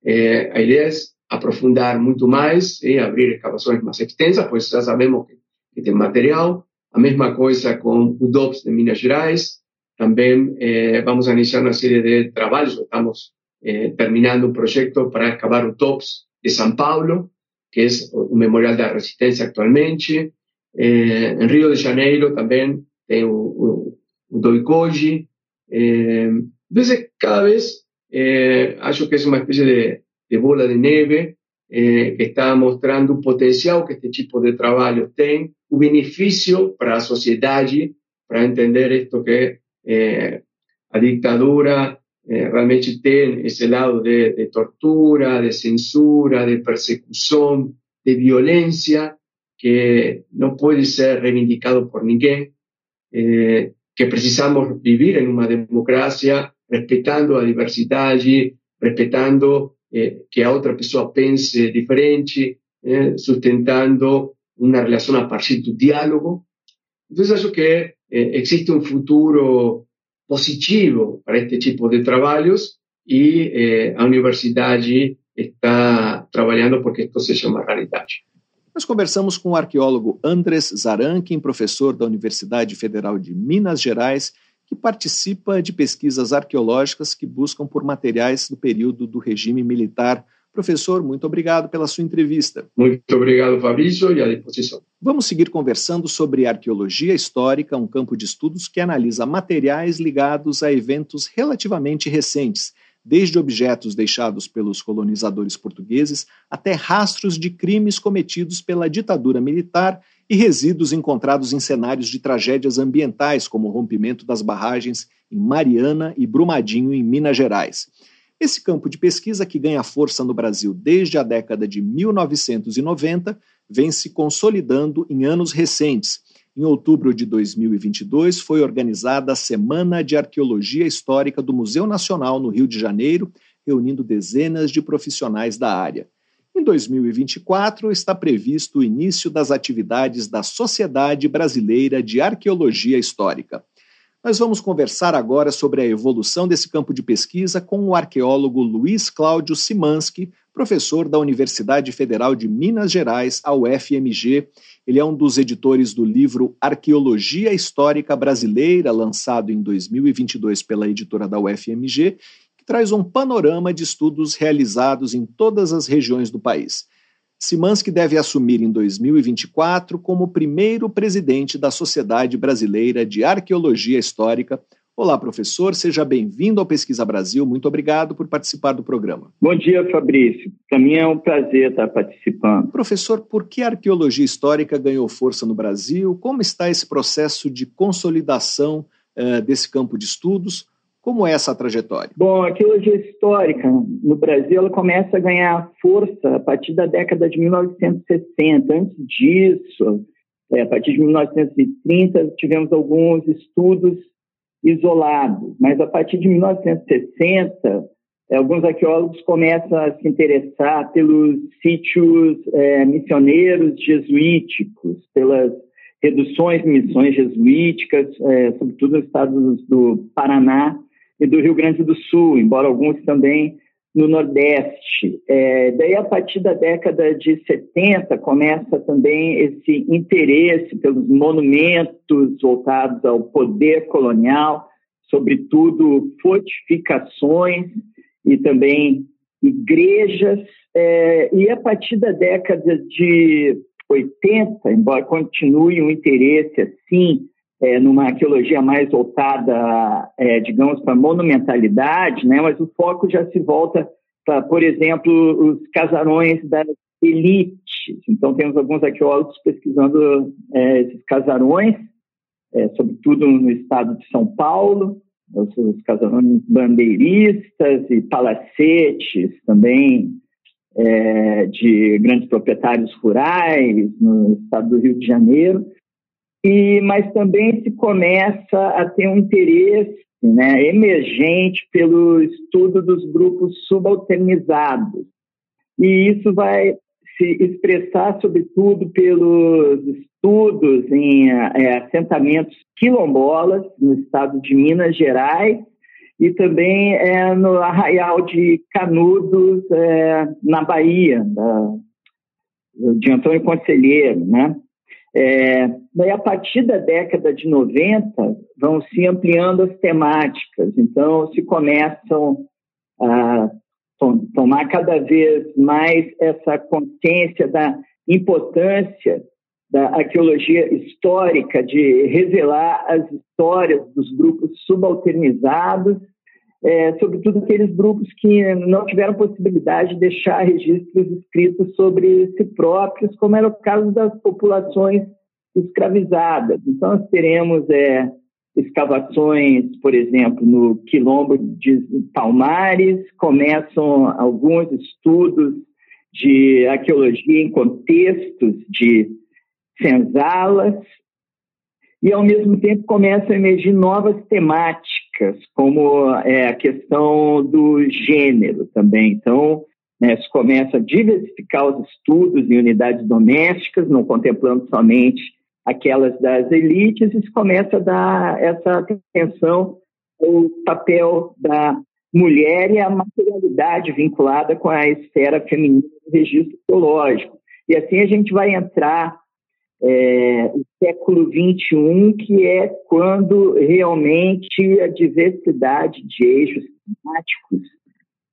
[SPEAKER 4] É, a ideia é aprofundar muito mais e abrir escavações mais extensas, pois já sabemos que, que tem material. A mesma coisa com o DOPS de Minas Gerais. Também é, vamos iniciar uma série de trabalhos, estamos eh, terminando un proyecto para excavar o TOPS de San Paulo, que es un memorial de la resistencia actualmente. Eh, en Río de Janeiro también tem o, o, o Doicoji. Eh, entonces, cada vez eh, acho que es una especie de, de bola de neve eh, que está mostrando o potencial que este tipo de trabalho tem, o benefício para a sociedade, para entender isto que eh, a ditadura eh, realmente tem esse lado de, de, tortura, de censura, de persecução, de violência, que não pode ser reivindicado por ninguém, eh, que precisamos viver em uma democracia respeitando a diversidade, respeitando eh, que a outra pessoa pense diferente, eh, sustentando uma relação a partir do diálogo. Então, acho que eh, existe um futuro positivo para este tipo de trabalhos e eh, a universidade está trabalhando porque isto seja uma realidade.
[SPEAKER 1] Nós conversamos com o arqueólogo Andres Zarankin, professor da Universidade Federal de Minas Gerais, que participa de pesquisas arqueológicas que buscam por materiais do período do regime militar Professor, muito obrigado pela sua entrevista.
[SPEAKER 4] Muito obrigado, Fabrício, e à disposição.
[SPEAKER 1] Vamos seguir conversando sobre arqueologia histórica, um campo de estudos que analisa materiais ligados a eventos relativamente recentes, desde objetos deixados pelos colonizadores portugueses até rastros de crimes cometidos pela ditadura militar e resíduos encontrados em cenários de tragédias ambientais, como o rompimento das barragens em Mariana e Brumadinho, em Minas Gerais. Esse campo de pesquisa, que ganha força no Brasil desde a década de 1990, vem se consolidando em anos recentes. Em outubro de 2022, foi organizada a Semana de Arqueologia Histórica do Museu Nacional, no Rio de Janeiro, reunindo dezenas de profissionais da área. Em 2024, está previsto o início das atividades da Sociedade Brasileira de Arqueologia Histórica. Nós vamos conversar agora sobre a evolução desse campo de pesquisa com o arqueólogo Luiz Cláudio Simansky, professor da Universidade Federal de Minas Gerais, a UFMG. Ele é um dos editores do livro Arqueologia Histórica Brasileira, lançado em 2022 pela editora da UFMG, que traz um panorama de estudos realizados em todas as regiões do país. Simansky deve assumir em 2024 como primeiro presidente da Sociedade Brasileira de Arqueologia Histórica. Olá, professor, seja bem-vindo ao Pesquisa Brasil. Muito obrigado por participar do programa.
[SPEAKER 5] Bom dia, Fabrício. Para mim é um prazer estar participando.
[SPEAKER 1] Professor, por que a arqueologia histórica ganhou força no Brasil? Como está esse processo de consolidação uh, desse campo de estudos? Como é essa trajetória?
[SPEAKER 5] Bom, a arqueologia histórica no Brasil ela começa a ganhar força a partir da década de 1960. Antes disso, é, a partir de 1930, tivemos alguns estudos isolados, mas a partir de 1960, é, alguns arqueólogos começam a se interessar pelos sítios é, missioneiros jesuíticos, pelas reduções de missões jesuíticas, é, sobretudo nos estados do Paraná e do Rio Grande do Sul, embora alguns também no Nordeste. É, daí, a partir da década de 70, começa também esse interesse pelos monumentos voltados ao poder colonial, sobretudo fortificações e também igrejas. É, e a partir da década de 80, embora continue um interesse assim é, numa arqueologia mais voltada, é, digamos, para monumentalidade, né? mas o foco já se volta para, por exemplo, os casarões das elites. Então, temos alguns arqueólogos pesquisando é, esses casarões, é, sobretudo no estado de São Paulo, os, os casarões bandeiristas e palacetes também é, de grandes proprietários rurais no estado do Rio de Janeiro e mas também se começa a ter um interesse né, emergente pelo estudo dos grupos subalternizados. E isso vai se expressar, sobretudo, pelos estudos em é, assentamentos quilombolas no estado de Minas Gerais e também é, no Arraial de Canudos, é, na Bahia, da, de Antônio Conselheiro, né? É, daí, a partir da década de 90, vão se ampliando as temáticas, então se começam a tomar cada vez mais essa consciência da importância da arqueologia histórica, de revelar as histórias dos grupos subalternizados, é, sobretudo aqueles grupos que não tiveram possibilidade de deixar registros escritos sobre si próprios, como era o caso das populações escravizadas. Então, nós teremos é, escavações, por exemplo, no quilombo de Palmares, começam alguns estudos de arqueologia em contextos de senzalas, e, ao mesmo tempo, começam a emergir novas temáticas, como é, a questão do gênero também. Então, né, se começa a diversificar os estudos em unidades domésticas, não contemplando somente aquelas das elites, e se começa a dar essa atenção ao papel da mulher e a materialidade vinculada com a esfera feminina do registro teológico. E assim a gente vai entrar é, o século XXI, que é quando realmente a diversidade de eixos temáticos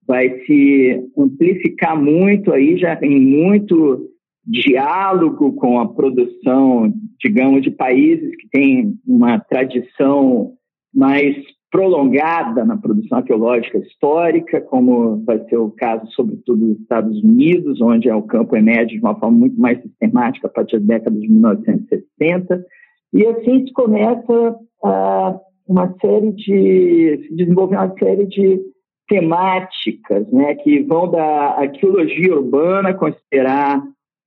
[SPEAKER 5] vai se amplificar muito aí, já tem muito diálogo com a produção, digamos, de países que têm uma tradição mais prolongada na produção arqueológica histórica, como vai ser o caso, sobretudo, dos Estados Unidos, onde o campo emerge de uma forma muito mais sistemática a partir da década de 1960. E assim se começa uh, uma série de. se desenvolver uma série de temáticas né, que vão da arqueologia urbana, considerar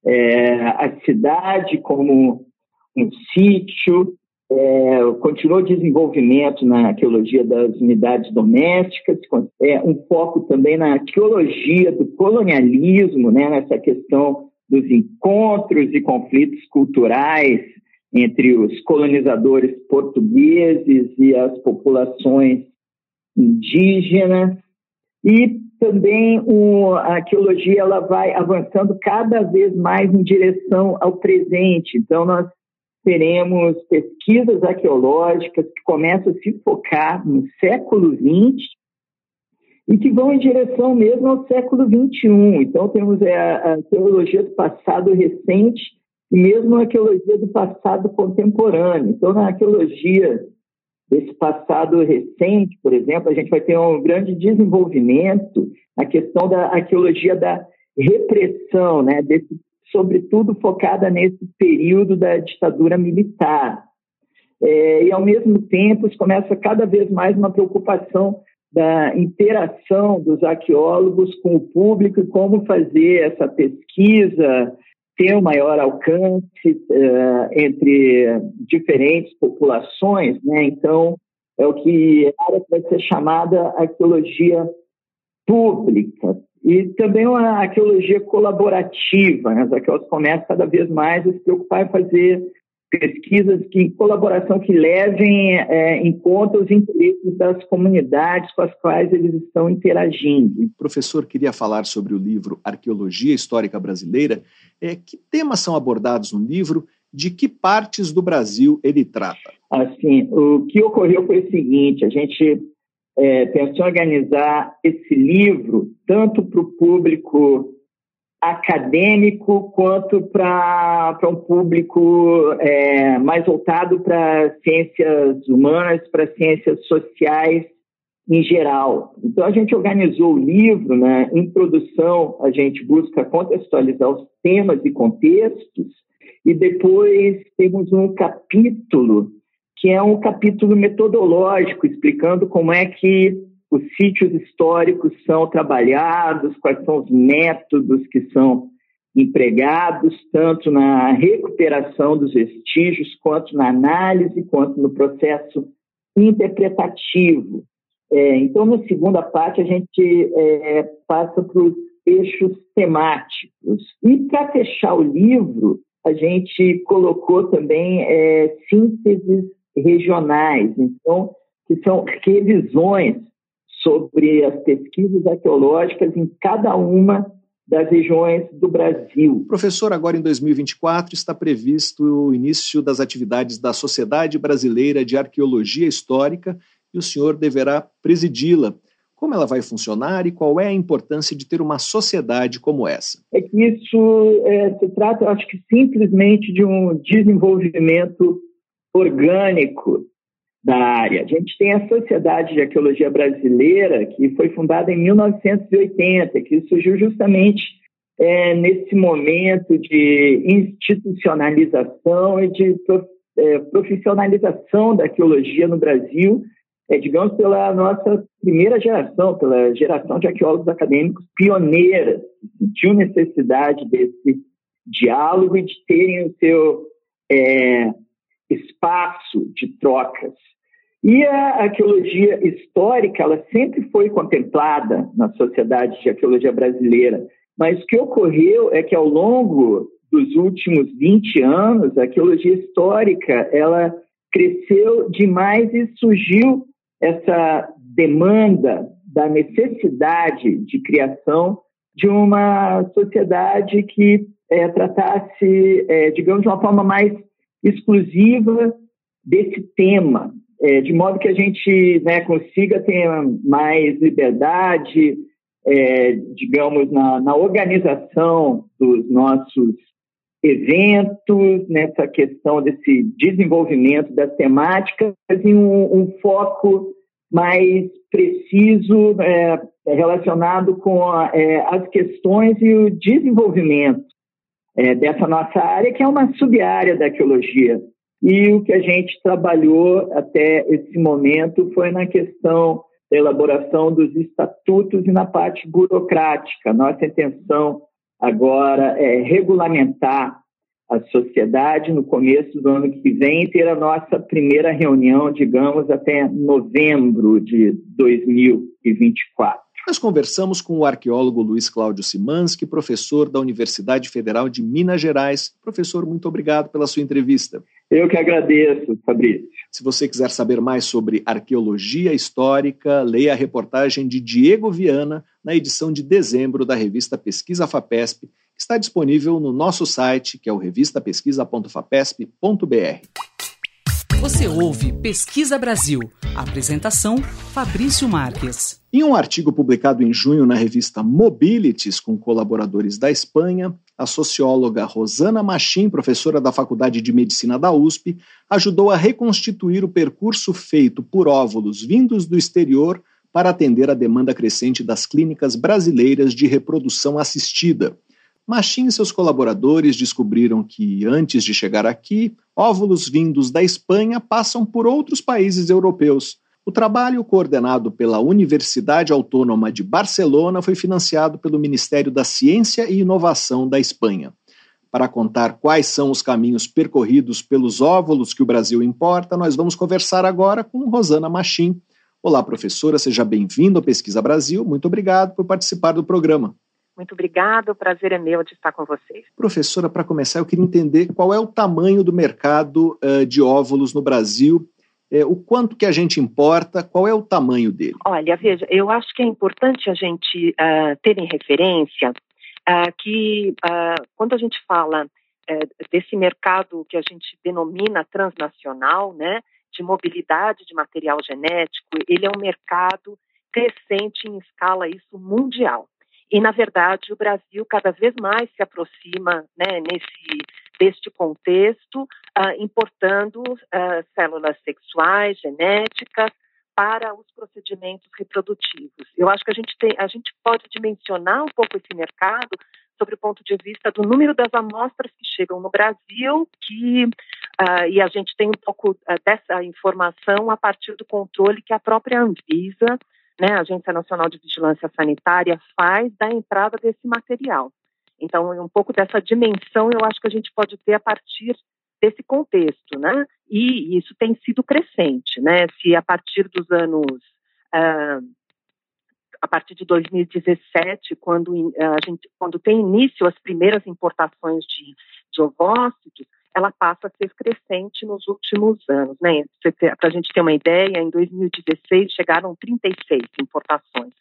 [SPEAKER 5] é, a cidade como um sítio, é, continuou desenvolvimento na arqueologia das unidades domésticas, é, um foco também na arqueologia do colonialismo, né, nessa questão dos encontros e conflitos culturais entre os colonizadores portugueses e as populações indígenas. E também a arqueologia ela vai avançando cada vez mais em direção ao presente. Então, nós teremos pesquisas arqueológicas que começam a se focar no século XX e que vão em direção mesmo ao século XXI. Então, temos é, a arqueologia do passado recente e mesmo a arqueologia do passado contemporâneo. Então, na arqueologia desse passado recente, por exemplo, a gente vai ter um grande desenvolvimento na questão da arqueologia da repressão, né, desse sobretudo focada nesse período da ditadura militar. é, e, ao mesmo tempo, começa cada vez mais uma preocupação da interação dos arqueólogos com o público e como fazer essa pesquisa ter um maior alcance uh, entre diferentes populações, né? Então, é o que vai ser chamada arqueologia pública e também uma arqueologia colaborativa. Né? As arqueólogos começam cada vez mais a se preocupar em fazer pesquisas que, em colaboração que levem é, em conta os interesses das comunidades com as quais eles estão interagindo.
[SPEAKER 1] O professor queria falar sobre o livro Arqueologia Histórica Brasileira. É, que temas são abordados no livro? De que partes do Brasil ele trata?
[SPEAKER 5] Assim, o que ocorreu foi o seguinte: a gente é, pensou em organizar esse livro tanto para o público acadêmico quanto para um público é, mais voltado para ciências humanas, para ciências sociais em geral. Então a gente organizou o livro, né? introdução a gente busca contextualizar os temas e contextos e depois temos um capítulo que é um capítulo metodológico explicando como é que os sítios históricos são trabalhados, quais são os métodos que são empregados, tanto na recuperação dos vestígios, quanto na análise, quanto no processo interpretativo. É, então, na segunda parte, a gente é, passa para os eixos temáticos. E, para fechar o livro, a gente colocou também é, sínteses regionais, então, que são revisões sobre as pesquisas arqueológicas em cada uma das regiões do Brasil.
[SPEAKER 1] Professor, agora em 2024 está previsto o início das atividades da Sociedade Brasileira de Arqueologia Histórica e o senhor deverá presidi-la. Como ela vai funcionar e qual é a importância de ter uma sociedade como essa?
[SPEAKER 5] É que isso é, se trata, acho que simplesmente de um desenvolvimento orgânico da área. A gente tem a Sociedade de Arqueologia Brasileira, que foi fundada em 1980, que surgiu justamente é, nesse momento de institucionalização e de é, profissionalização da arqueologia no Brasil, é, digamos, pela nossa primeira geração, pela geração de arqueólogos acadêmicos pioneiras, que sentiu necessidade desse diálogo e de terem o seu é, espaço de trocas. E a arqueologia histórica, ela sempre foi contemplada na sociedade de arqueologia brasileira, mas o que ocorreu é que ao longo dos últimos 20 anos, a arqueologia histórica, ela cresceu demais e surgiu essa demanda da necessidade de criação de uma sociedade que é, tratasse, é, digamos, de uma forma mais exclusiva desse tema, é, de modo que a gente né, consiga ter mais liberdade, é, digamos, na, na, organização dos nossos eventos, nessa questão desse desenvolvimento das temáticas e um, um foco mais preciso é, relacionado com a, é, as questões e o desenvolvimento é, dessa nossa área, que é uma sub-área da arqueologia. E o que a gente trabalhou até esse momento foi na questão da elaboração dos estatutos e na parte burocrática. Nossa intenção agora é regulamentar a sociedade no começo do ano que vem e ter a nossa primeira reunião, digamos, até novembro de 2024.
[SPEAKER 1] Nós conversamos com o arqueólogo Luiz Cláudio Simansky, professor da Universidade Federal de Minas Gerais. Professor, muito obrigado pela sua entrevista.
[SPEAKER 5] Eu que agradeço, Fabrício.
[SPEAKER 1] Se você quiser saber mais sobre arqueologia histórica, leia a reportagem de Diego Viana na edição de dezembro da revista Pesquisa FAPESP, que está disponível no nosso site, que é o revistapesquisa.fapesp.br.
[SPEAKER 2] Você ouve Pesquisa Brasil. Apresentação: Fabrício Marques.
[SPEAKER 1] Em um artigo publicado em junho na revista Mobilities, com colaboradores da Espanha, a socióloga Rosana Machim, professora da Faculdade de Medicina da USP, ajudou a reconstituir o percurso feito por óvulos vindos do exterior para atender a demanda crescente das clínicas brasileiras de reprodução assistida. Machin e seus colaboradores descobriram que, antes de chegar aqui, óvulos vindos da Espanha passam por outros países europeus. O trabalho, coordenado pela Universidade Autônoma de Barcelona, foi financiado pelo Ministério da Ciência e Inovação da Espanha. Para contar quais são os caminhos percorridos pelos óvulos que o Brasil importa, nós vamos conversar agora com Rosana Machim. Olá, professora, seja bem-vinda ao Pesquisa Brasil. Muito obrigado por participar do programa.
[SPEAKER 6] Muito obrigada, o prazer é meu de estar com vocês.
[SPEAKER 1] Professora, para começar, eu queria entender qual é o tamanho do mercado uh, de óvulos no Brasil, uh, o quanto que a gente importa, qual é o tamanho dele?
[SPEAKER 6] Olha, veja, eu acho que é importante a gente uh, ter em referência que quando a gente fala desse mercado que a gente denomina transnacional, né, de mobilidade de material genético, ele é um mercado crescente em escala isso mundial. E, na verdade, o Brasil cada vez mais se aproxima né, nesse, deste contexto, uh, importando uh, células sexuais, genéticas, para os procedimentos reprodutivos. Eu acho que a gente, tem, a gente pode dimensionar um pouco esse mercado sobre o ponto de vista do número das amostras que chegam no Brasil, que uh, e a gente tem um pouco dessa informação a partir do controle que a própria Anvisa né, a Agência Nacional de Vigilância Sanitária faz da entrada desse material. Então, um pouco dessa dimensão eu acho que a gente pode ter a partir desse contexto, né? E isso tem sido crescente, né? Se a partir dos anos, uh, a partir de 2017, quando a gente, quando tem início as primeiras importações de, de ovócitos, ela passa a ser crescente nos últimos anos. Né? Para a gente ter uma ideia, em 2016 chegaram 36 importações.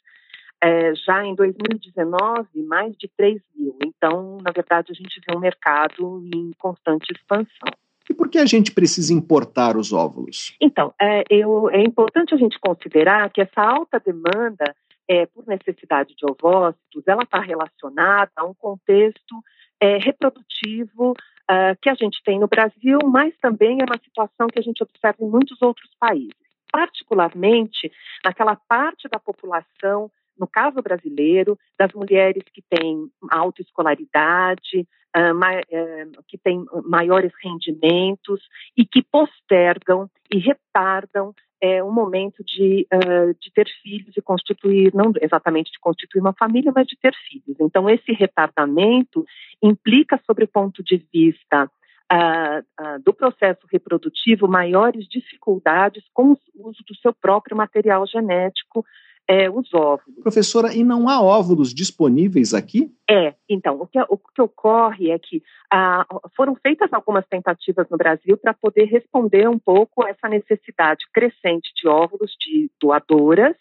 [SPEAKER 6] É, já em 2019, mais de 3 mil. Então, na verdade, a gente vê um mercado em constante expansão.
[SPEAKER 1] E por que a gente precisa importar os óvulos?
[SPEAKER 6] Então, é, eu, é importante a gente considerar que essa alta demanda é, por necessidade de ovócitos, ela está relacionada a um contexto é, reprodutivo uh, que a gente tem no Brasil, mas também é uma situação que a gente observa em muitos outros países, particularmente naquela parte da população, no caso brasileiro, das mulheres que têm autoescolaridade, ma uh, que têm maiores rendimentos e que postergam e retardam é um momento de, uh, de ter filhos e constituir, não exatamente de constituir uma família, mas de ter filhos. Então, esse retardamento implica, sobre o ponto de vista uh, uh, do processo reprodutivo, maiores dificuldades com o uso do seu próprio material genético é, os óvulos.
[SPEAKER 1] Professora, e não há óvulos disponíveis aqui?
[SPEAKER 6] É, então, o que, o que ocorre é que ah, foram feitas algumas tentativas no Brasil para poder responder um pouco essa necessidade crescente de óvulos de doadoras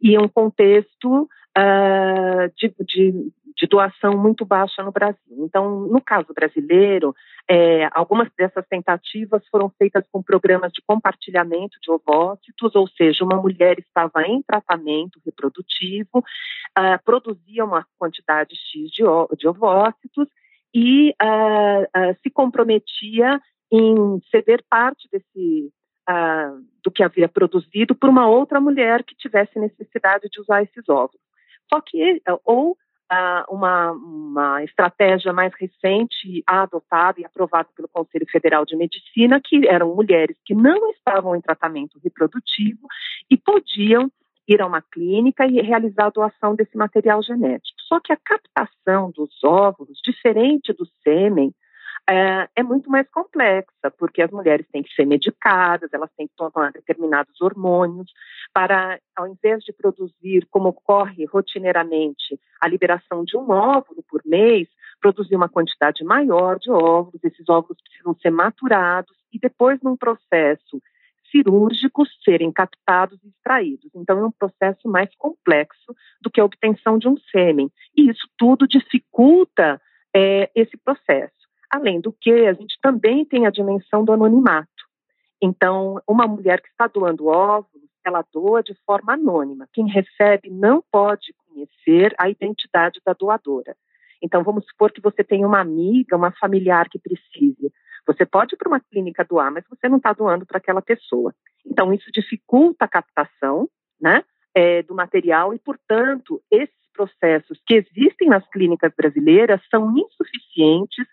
[SPEAKER 6] e um contexto uh, de, de, de, doação muito baixa no Brasil. Então, no caso brasileiro, é, algumas dessas tentativas foram feitas com programas de compartilhamento de ovócitos, ou seja, uma mulher estava em tratamento reprodutivo, uh, produzia uma quantidade X de, de ovócitos e uh, se comprometia em ceder parte desse uh, do que havia produzido por uma outra mulher que tivesse necessidade de usar esses ovos. Só que, ou uh, uma, uma estratégia mais recente, adotada e aprovada pelo Conselho Federal de Medicina, que eram mulheres que não estavam em tratamento reprodutivo e podiam ir a uma clínica e realizar a doação desse material genético. Só que a captação dos óvulos, diferente do sêmen, é, é, muito mais complexa, porque as mulheres têm que ser medicadas, elas têm que tomar determinados hormônios, para, ao invés de produzir, como ocorre rotineiramente, a liberação de um óvulo por mês, produzir uma quantidade maior de óvulos, esses óvulos precisam ser maturados e depois, num processo cirúrgico, serem captados e extraídos. Então, é um processo mais complexo do que a obtenção de um sêmen. E isso tudo dificulta é, esse processo. Além do que, a gente também tem a dimensão do anonimato. Então, uma mulher que está doando óvulos, ela doa de forma anônima. Quem recebe não pode conhecer a identidade da doadora. Então, vamos supor que você tem uma amiga, uma familiar que precise. Você pode ir para uma clínica doar, mas você não está doando para aquela pessoa. Então, isso dificulta a captação né, é, do material e, portanto, esses processos que existem nas clínicas brasileiras são insuficientes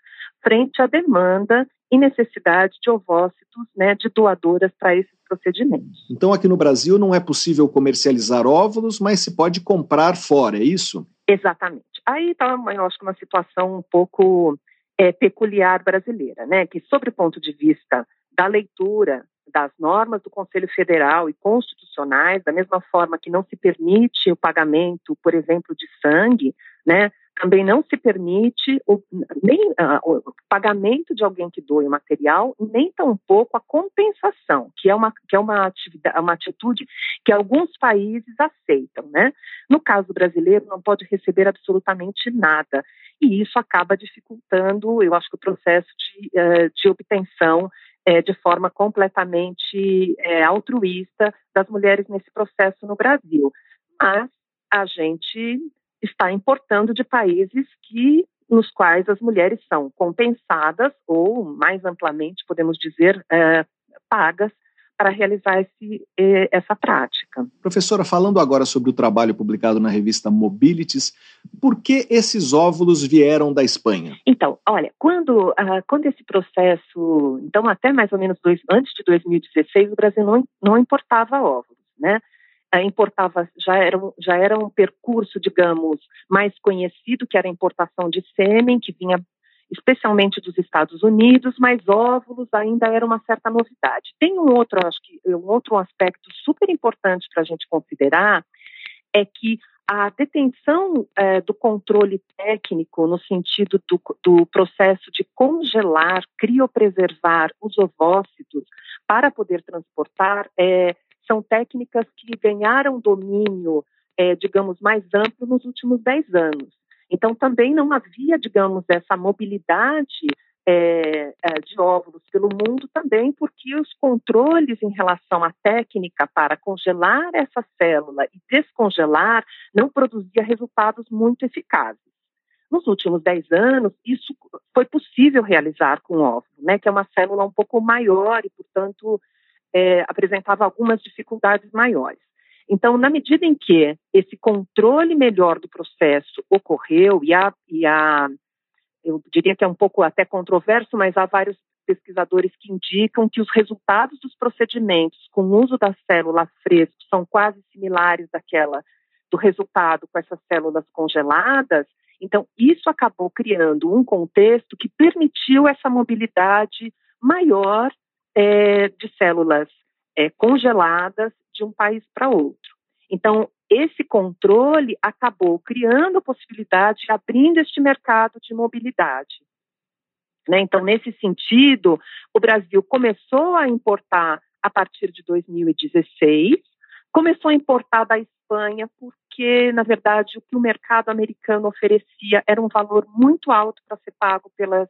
[SPEAKER 6] frente à demanda e necessidade de ovócitos, né, de doadoras para esses procedimentos.
[SPEAKER 1] Então, aqui no Brasil não é possível comercializar óvulos, mas se pode comprar fora, é isso?
[SPEAKER 6] Exatamente. Aí está, eu acho que uma situação um pouco é, peculiar brasileira, né, que sob o ponto de vista da leitura das normas do Conselho Federal e constitucionais, da mesma forma que não se permite o pagamento, por exemplo, de sangue, né, também não se permite o, nem uh, o pagamento de alguém que doe o material, nem tampouco a compensação, que é uma, que é uma, atividade, uma atitude que alguns países aceitam. Né? No caso brasileiro, não pode receber absolutamente nada. E isso acaba dificultando, eu acho o processo de, uh, de obtenção é, de forma completamente é, altruísta das mulheres nesse processo no Brasil. Mas a gente está importando de países que nos quais as mulheres são compensadas ou, mais amplamente, podemos dizer, é, pagas para realizar esse, essa prática.
[SPEAKER 1] Professora, falando agora sobre o trabalho publicado na revista Mobilities, por que esses óvulos vieram da Espanha?
[SPEAKER 6] Então, olha, quando, uh, quando esse processo, então até mais ou menos dois, antes de 2016, o Brasil não, não importava óvulos, né? Uh, importava, já era, já era um percurso, digamos, mais conhecido, que era a importação de sêmen, que vinha especialmente dos Estados Unidos, mas óvulos ainda era uma certa novidade. Tem um outro, acho que um outro aspecto super importante para a gente considerar é que a detenção é, do controle técnico no sentido do, do, processo de congelar, criopreservar os ovócitos para poder transportar é, são técnicas que ganharam domínio, é, digamos, mais amplo nos últimos 10 anos. Então, também não havia, digamos, essa mobilidade é, é, de óvulos pelo mundo também, porque os controles em relação à técnica para congelar essa célula e descongelar não produzia resultados muito eficazes. Nos últimos 10 anos, isso foi possível realizar com óvulo, né, que é uma célula um pouco maior e, portanto, é, apresentava algumas dificuldades maiores. Então, na medida em que esse controle melhor do processo ocorreu, e a, e eu diria que é um pouco até controverso, mas há vários pesquisadores que indicam que os resultados dos procedimentos com o uso da célula fresca são quase similares daquela do resultado com essas células congeladas. Então, isso acabou criando um contexto que permitiu essa mobilidade maior é, de células é, congeladas de um país para outro. Então, esse controle acabou criando a possibilidade, abrindo este mercado de mobilidade. Né? Então, nesse sentido, o Brasil começou a importar a partir de 2016, começou a importar da Espanha porque, na verdade, o que o mercado americano oferecia era um valor muito alto para ser pago pelas,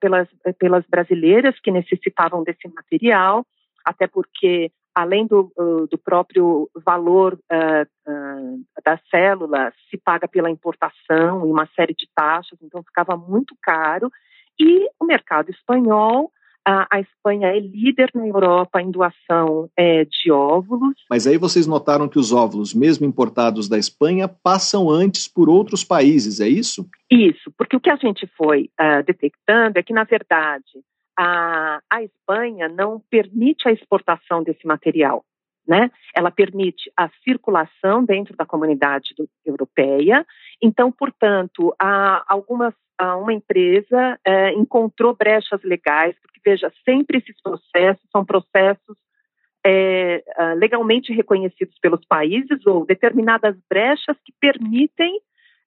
[SPEAKER 6] pelas, pelas brasileiras que necessitavam desse material, até porque além do, do próprio valor uh, uh, da célula, se paga pela importação e uma série de taxas, então ficava muito caro. E o mercado espanhol, a Espanha é líder na Europa em doação é, de óvulos.
[SPEAKER 1] Mas aí vocês notaram que os óvulos, mesmo importados da Espanha, passam antes por outros países, é isso?
[SPEAKER 6] Isso, porque o que a gente foi uh, detectando é que, na verdade, a, a Espanha não permite a exportação desse material. Né? Ela permite a circulação dentro da comunidade do, europeia. Então, portanto, há algumas uma empresa é, encontrou brechas legais, porque veja, sempre esses processos são processos é, legalmente reconhecidos pelos países ou determinadas brechas que permitem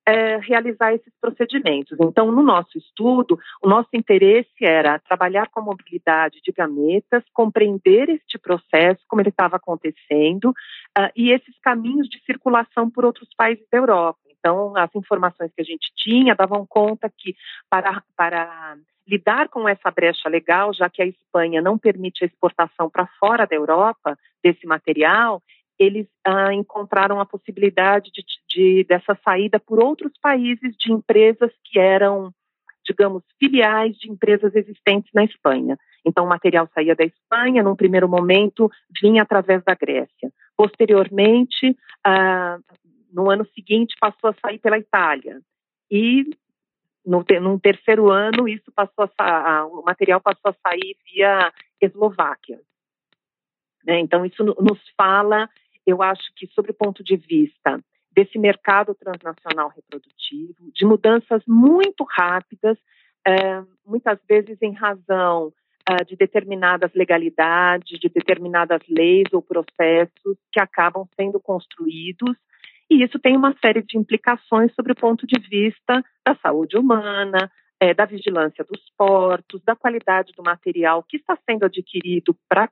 [SPEAKER 6] é, realizar esses procedimentos. Então, no nosso estudo, o nosso interesse era trabalhar com a mobilidade de gametas, compreender este processo, como ele estava acontecendo, uh, e esses caminhos de circulação por outros países da Europa. Então, as informações que a gente tinha davam conta que, para, para lidar com essa brecha legal, já que a Espanha não permite a exportação para fora da Europa desse material, eles ah, encontraram a possibilidade de, de, dessa saída por outros países de empresas que eram, digamos, filiais de empresas existentes na Espanha. Então, o material saía da Espanha, num primeiro momento, vinha através da Grécia. Posteriormente, ah, no ano seguinte passou a sair pela Itália. E no, no terceiro ano, isso passou a, o material passou a sair via Eslováquia. Né? Então, isso nos fala, eu acho que, sobre o ponto de vista desse mercado transnacional reprodutivo, de mudanças muito rápidas, é, muitas vezes em razão é, de determinadas legalidades, de determinadas leis ou processos que acabam sendo construídos e isso tem uma série de implicações sobre o ponto de vista da saúde humana, é, da vigilância dos portos, da qualidade do material que está sendo adquirido para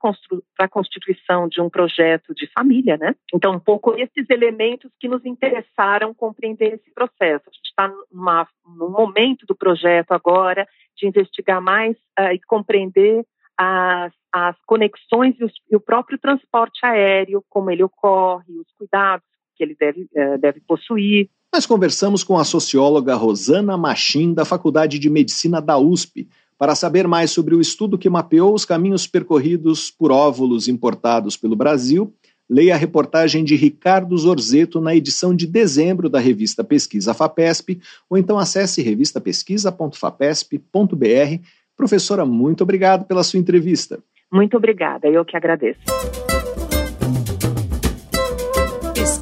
[SPEAKER 6] a constituição de um projeto de família, né? Então, um pouco esses elementos que nos interessaram compreender esse processo. A gente está num momento do projeto agora de investigar mais uh, e compreender as, as conexões e, os, e o próprio transporte aéreo, como ele ocorre, os cuidados que ele deve, é, deve possuir.
[SPEAKER 1] Nós conversamos com a socióloga Rosana Machim, da Faculdade de Medicina da USP, para saber mais sobre o estudo que mapeou os caminhos percorridos por óvulos importados pelo Brasil. Leia a reportagem de Ricardo Zorzeto na edição de dezembro da revista Pesquisa FAPESP, ou então acesse revistapesquisa.fapesp.br. Professora, muito obrigado pela sua entrevista.
[SPEAKER 6] Muito obrigada, eu que agradeço.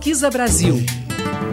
[SPEAKER 2] Pesquisa Brasil.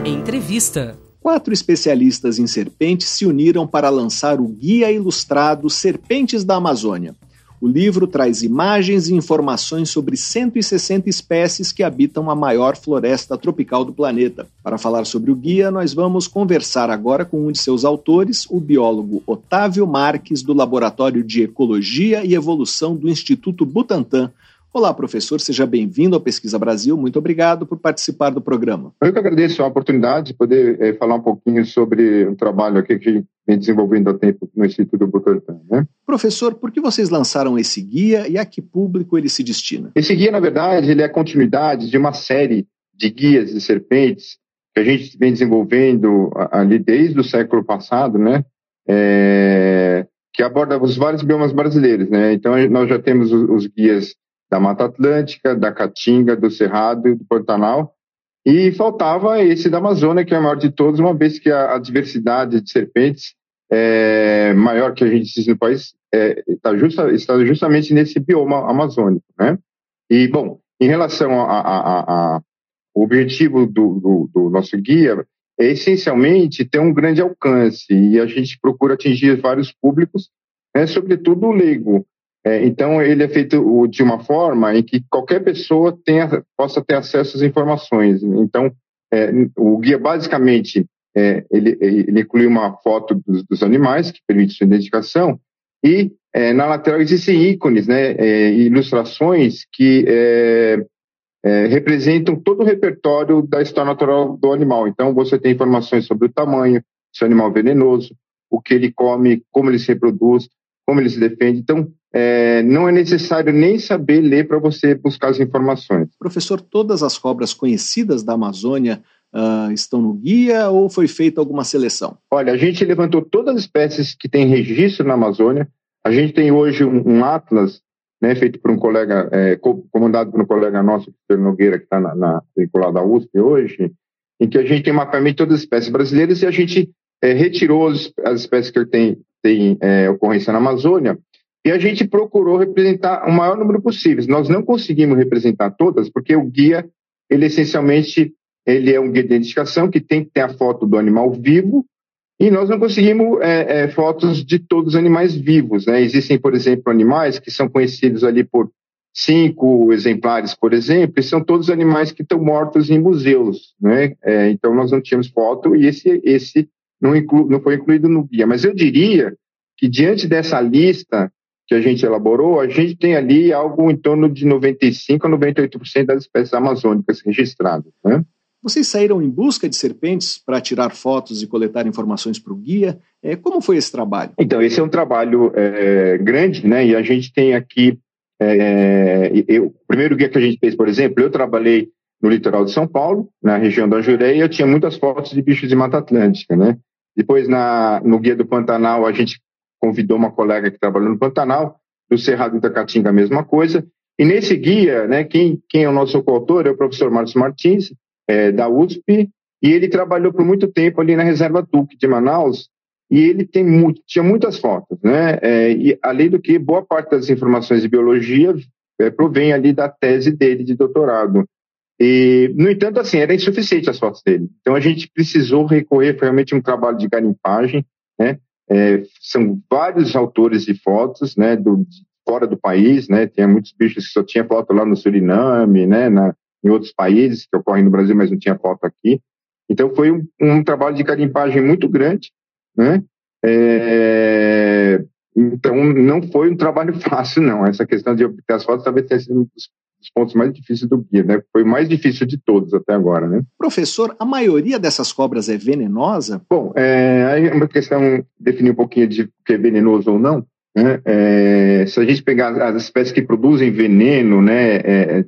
[SPEAKER 2] Entrevista.
[SPEAKER 1] Quatro especialistas em serpentes se uniram para lançar o Guia Ilustrado Serpentes da Amazônia. O livro traz imagens e informações sobre 160 espécies que habitam a maior floresta tropical do planeta. Para falar sobre o guia, nós vamos conversar agora com um de seus autores, o biólogo Otávio Marques, do Laboratório de Ecologia e Evolução do Instituto Butantan, Olá, professor, seja bem-vindo ao Pesquisa Brasil. Muito obrigado por participar do programa.
[SPEAKER 7] Eu que agradeço a oportunidade de poder é, falar um pouquinho sobre um trabalho aqui que vem desenvolvendo há tempo no Instituto Butantan. Né?
[SPEAKER 1] Professor, por que vocês lançaram esse guia e a que público ele se destina?
[SPEAKER 7] Esse guia, na verdade, ele é a continuidade de uma série de guias de serpentes que a gente vem desenvolvendo ali desde o século passado, né? É, que aborda os vários biomas brasileiros, né? Então nós já temos os, os guias da Mata Atlântica, da Caatinga, do Cerrado e do Pantanal. E faltava esse da Amazônia, que é o maior de todos, uma vez que a, a diversidade de serpentes é maior que a gente existe no país é, tá justa, está justamente nesse bioma amazônico, né? E, bom, em relação ao objetivo do, do, do nosso guia, é essencialmente ter um grande alcance e a gente procura atingir vários públicos, né, sobretudo o leigo, é, então, ele é feito de uma forma em que qualquer pessoa tenha, possa ter acesso às informações. Então, é, o guia, basicamente, é, ele, ele, inclui uma foto dos, dos, animais, que permite sua identificação, e é, na lateral existem ícones, né, é, ilustrações que é, representam todo o repertório da história natural do animal. Então, você tem informações sobre o tamanho, se o animal venenoso, o que ele come, como ele se reproduz, como ele se defende. Então, é, não é necessário nem saber ler para você buscar as informações.
[SPEAKER 1] Professor, todas as cobras conhecidas da Amazônia uh, estão no guia ou foi feita alguma seleção?
[SPEAKER 7] Olha, a gente levantou todas as espécies que têm registro na Amazônia. A gente tem hoje um, um atlas né, feito por um colega, é, comandado por um colega nosso, Pedro Nogueira, que está na, na, vinculado à USP hoje, em que a gente tem mapeamento de todas as espécies brasileiras e a gente é, retirou as, as espécies que têm tem, é, ocorrência na Amazônia e a gente procurou representar o maior número possível. Nós não conseguimos representar todas, porque o guia, ele essencialmente, ele é um guia de identificação que tem que ter a foto do animal vivo, e nós não conseguimos é, é, fotos de todos os animais vivos. Né? Existem, por exemplo, animais que são conhecidos ali por cinco exemplares, por exemplo, e são todos animais que estão mortos em museus. Né? É, então, nós não tínhamos foto e esse, esse não, inclu, não foi incluído no guia. Mas eu diria que, diante dessa lista que a gente elaborou, a gente tem ali algo em torno de 95% a 98% das espécies amazônicas registradas. Né?
[SPEAKER 1] Vocês saíram em busca de serpentes para tirar fotos e coletar informações para o guia. É, como foi esse trabalho?
[SPEAKER 7] Então, esse é um trabalho é, grande, né? E a gente tem aqui. É, eu, o primeiro guia que a gente fez, por exemplo, eu trabalhei no litoral de São Paulo, na região da Jureia, eu tinha muitas fotos de bichos de Mata Atlântica, né? Depois, na, no Guia do Pantanal, a gente convidou uma colega que trabalhou no Pantanal, do Cerrado da Caatinga a mesma coisa. E nesse guia, né, quem, quem é o nosso coautor é o professor Márcio Martins, é, da USP, e ele trabalhou por muito tempo ali na Reserva Duque de Manaus, e ele tem muito, tinha muitas fotos, né? É, e além do que, boa parte das informações de biologia é, provém ali da tese dele de doutorado. E, no entanto, assim, era insuficiente as fotos dele. Então a gente precisou recorrer realmente a um trabalho de garimpagem, né? É, são vários autores de fotos, né? Do, fora do país, né? Tinha muitos bichos que só tinha foto lá no Suriname, né? Na, em outros países que ocorrem no Brasil, mas não tinha foto aqui. Então foi um, um trabalho de garimpagem muito grande, né? É, então não foi um trabalho fácil, não. Essa questão de obter as fotos talvez tenha sido um dos pontos mais difíceis do guia, né? Foi o mais difícil de todos até agora, né?
[SPEAKER 1] Professor, a maioria dessas cobras é venenosa?
[SPEAKER 7] Bom, é, é uma questão definir um pouquinho de que é venenoso ou não. Né? É, se a gente pegar as espécies que produzem veneno, né, é,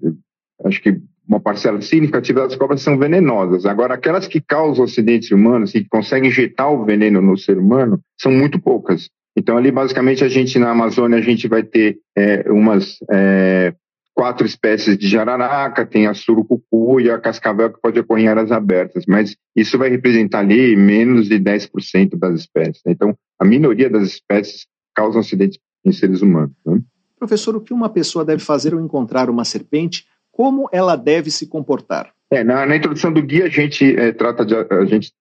[SPEAKER 7] acho que uma parcela significativa das cobras são venenosas. Agora, aquelas que causam acidentes humanos, que conseguem injetar o veneno no ser humano, são muito poucas. Então, ali, basicamente, a gente, na Amazônia, a gente vai ter é, umas é, quatro espécies de jararaca, tem a surucucu e a cascavel, que pode ocorrer em áreas abertas, mas isso vai representar ali menos de 10% das espécies. Né? Então, a minoria das espécies causam acidentes em seres humanos. Né?
[SPEAKER 1] Professor, o que uma pessoa deve fazer ao encontrar uma serpente como ela deve se comportar?
[SPEAKER 7] É, na, na introdução do guia a gente é, trata de a gente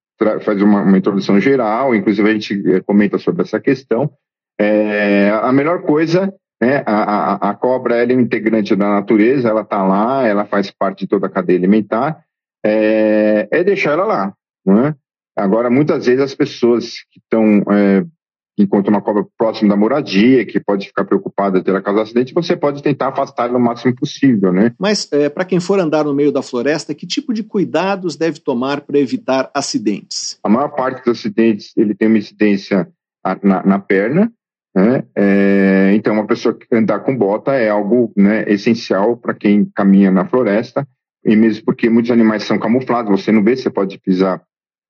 [SPEAKER 7] faz uma, uma, introdução geral, inclusive a gente é, comenta sobre essa questão. É, a melhor coisa, né, a, a, a cobra é um integrante da natureza, ela está lá, ela faz parte de toda a cadeia alimentar, é, é deixar ela lá. Não é? Agora, muitas vezes as pessoas que estão é, encontra uma cobra próximo da moradia, que pode ficar preocupada ela causar acidente, você pode tentar afastar ela o máximo possível, né?
[SPEAKER 1] Mas, é, para quem for andar no meio da floresta, que tipo de cuidados deve tomar para evitar acidentes?
[SPEAKER 7] A maior parte dos acidentes, ele tem uma incidência na, na perna, né? É, então, uma pessoa andar com bota é algo né, essencial para quem caminha na floresta, e mesmo porque muitos animais são camuflados, você não vê, você pode pisar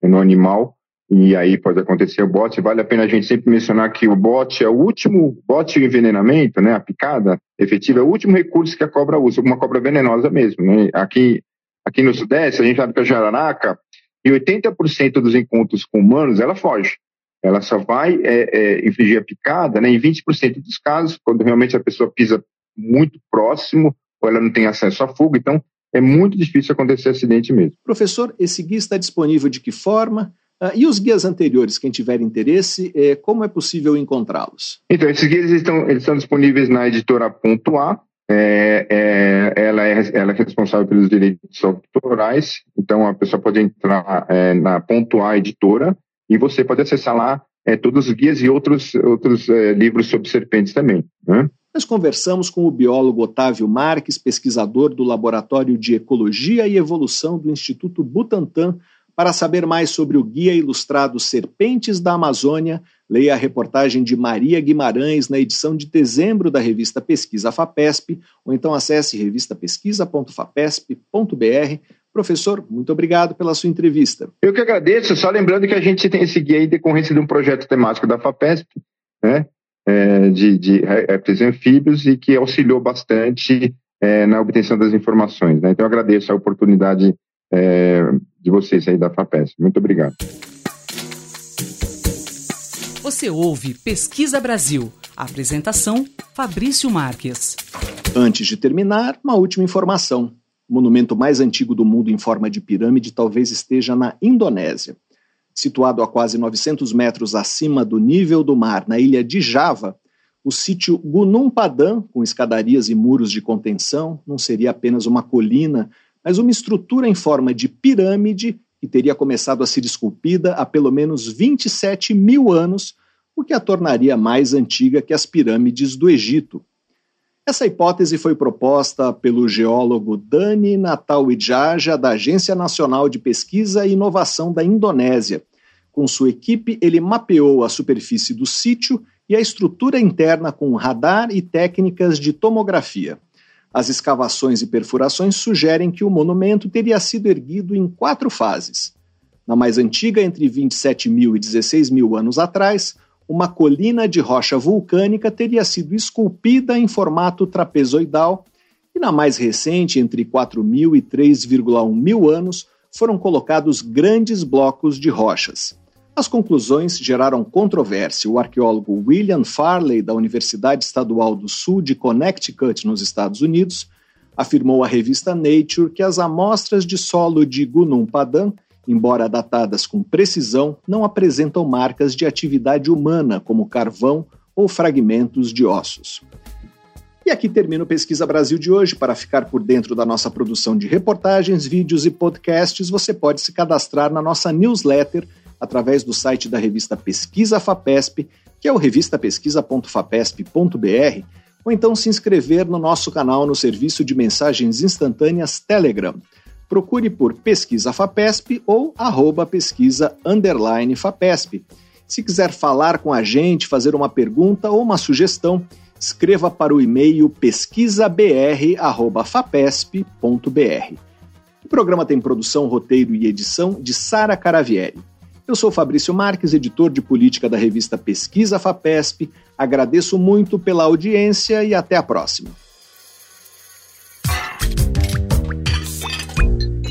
[SPEAKER 7] no animal, e aí pode acontecer o bote. Vale a pena a gente sempre mencionar que o bote é o último, bote de envenenamento, né, a picada efetiva, é o último recurso que a cobra usa, uma cobra venenosa mesmo. Né? Aqui, aqui no Sudeste, a gente sabe que a jararaca, e 80% dos encontros com humanos, ela foge. Ela só vai é, é, infligir a picada né, em 20% dos casos, quando realmente a pessoa pisa muito próximo ou ela não tem acesso à fuga. Então, é muito difícil acontecer acidente mesmo.
[SPEAKER 1] Professor, esse guia está disponível de que forma? Uh, e os guias anteriores, quem tiver interesse, é, como é possível encontrá-los?
[SPEAKER 7] Então, esses guias estão, eles estão disponíveis na editora Ponto A. É, é, ela, é, ela é responsável pelos direitos autorais, então a pessoa pode entrar é, na Ponto A Editora e você pode acessar lá é, todos os guias e outros, outros é, livros sobre serpentes também. Né?
[SPEAKER 1] Nós conversamos com o biólogo Otávio Marques, pesquisador do Laboratório de Ecologia e Evolução do Instituto Butantan, para saber mais sobre o guia ilustrado Serpentes da Amazônia, leia a reportagem de Maria Guimarães na edição de dezembro da revista Pesquisa FAPESP, ou então acesse revistapesquisa.fapesp.br. Professor, muito obrigado pela sua entrevista.
[SPEAKER 7] Eu que agradeço, só lembrando que a gente tem esse guia em decorrência de um projeto temático da FAPESP, né, é, de, de répteis anfíbios, e que auxiliou bastante é, na obtenção das informações. Né? Então, eu agradeço a oportunidade é, de vocês aí da FAPES. Muito obrigado.
[SPEAKER 2] Você ouve Pesquisa Brasil. apresentação: Fabrício Marques.
[SPEAKER 1] Antes de terminar, uma última informação. O monumento mais antigo do mundo em forma de pirâmide talvez esteja na Indonésia. Situado a quase 900 metros acima do nível do mar, na ilha de Java, o sítio Gunung Padang, com escadarias e muros de contenção, não seria apenas uma colina mas uma estrutura em forma de pirâmide que teria começado a ser esculpida há pelo menos 27 mil anos, o que a tornaria mais antiga que as pirâmides do Egito. Essa hipótese foi proposta pelo geólogo Dani Natal-Widjaja, da Agência Nacional de Pesquisa e Inovação da Indonésia. Com sua equipe, ele mapeou a superfície do sítio e a estrutura interna com radar e técnicas de tomografia. As escavações e perfurações sugerem que o monumento teria sido erguido em quatro fases. Na mais antiga, entre 27 mil e 16 mil anos atrás, uma colina de rocha vulcânica teria sido esculpida em formato trapezoidal, e na mais recente, entre 4 mil e 3,1 mil anos, foram colocados grandes blocos de rochas. As conclusões geraram controvérsia. O arqueólogo William Farley, da Universidade Estadual do Sul de Connecticut, nos Estados Unidos, afirmou à revista Nature que as amostras de solo de Gunung Padang, embora datadas com precisão, não apresentam marcas de atividade humana, como carvão ou fragmentos de ossos. E aqui termina o Pesquisa Brasil de hoje. Para ficar por dentro da nossa produção de reportagens, vídeos e podcasts, você pode se cadastrar na nossa newsletter através do site da revista Pesquisa FAPESP, que é o revistapesquisa.fapesp.br, ou então se inscrever no nosso canal no serviço de mensagens instantâneas Telegram. Procure por Pesquisa FAPESP ou arroba pesquisa underline FAPESP. Se quiser falar com a gente, fazer uma pergunta ou uma sugestão, escreva para o e-mail pesquisabr.fapesp.br. O programa tem produção, roteiro e edição de Sara Caravieri. Eu sou Fabrício Marques, editor de política da revista Pesquisa FAPESP. Agradeço muito pela audiência e até a próxima.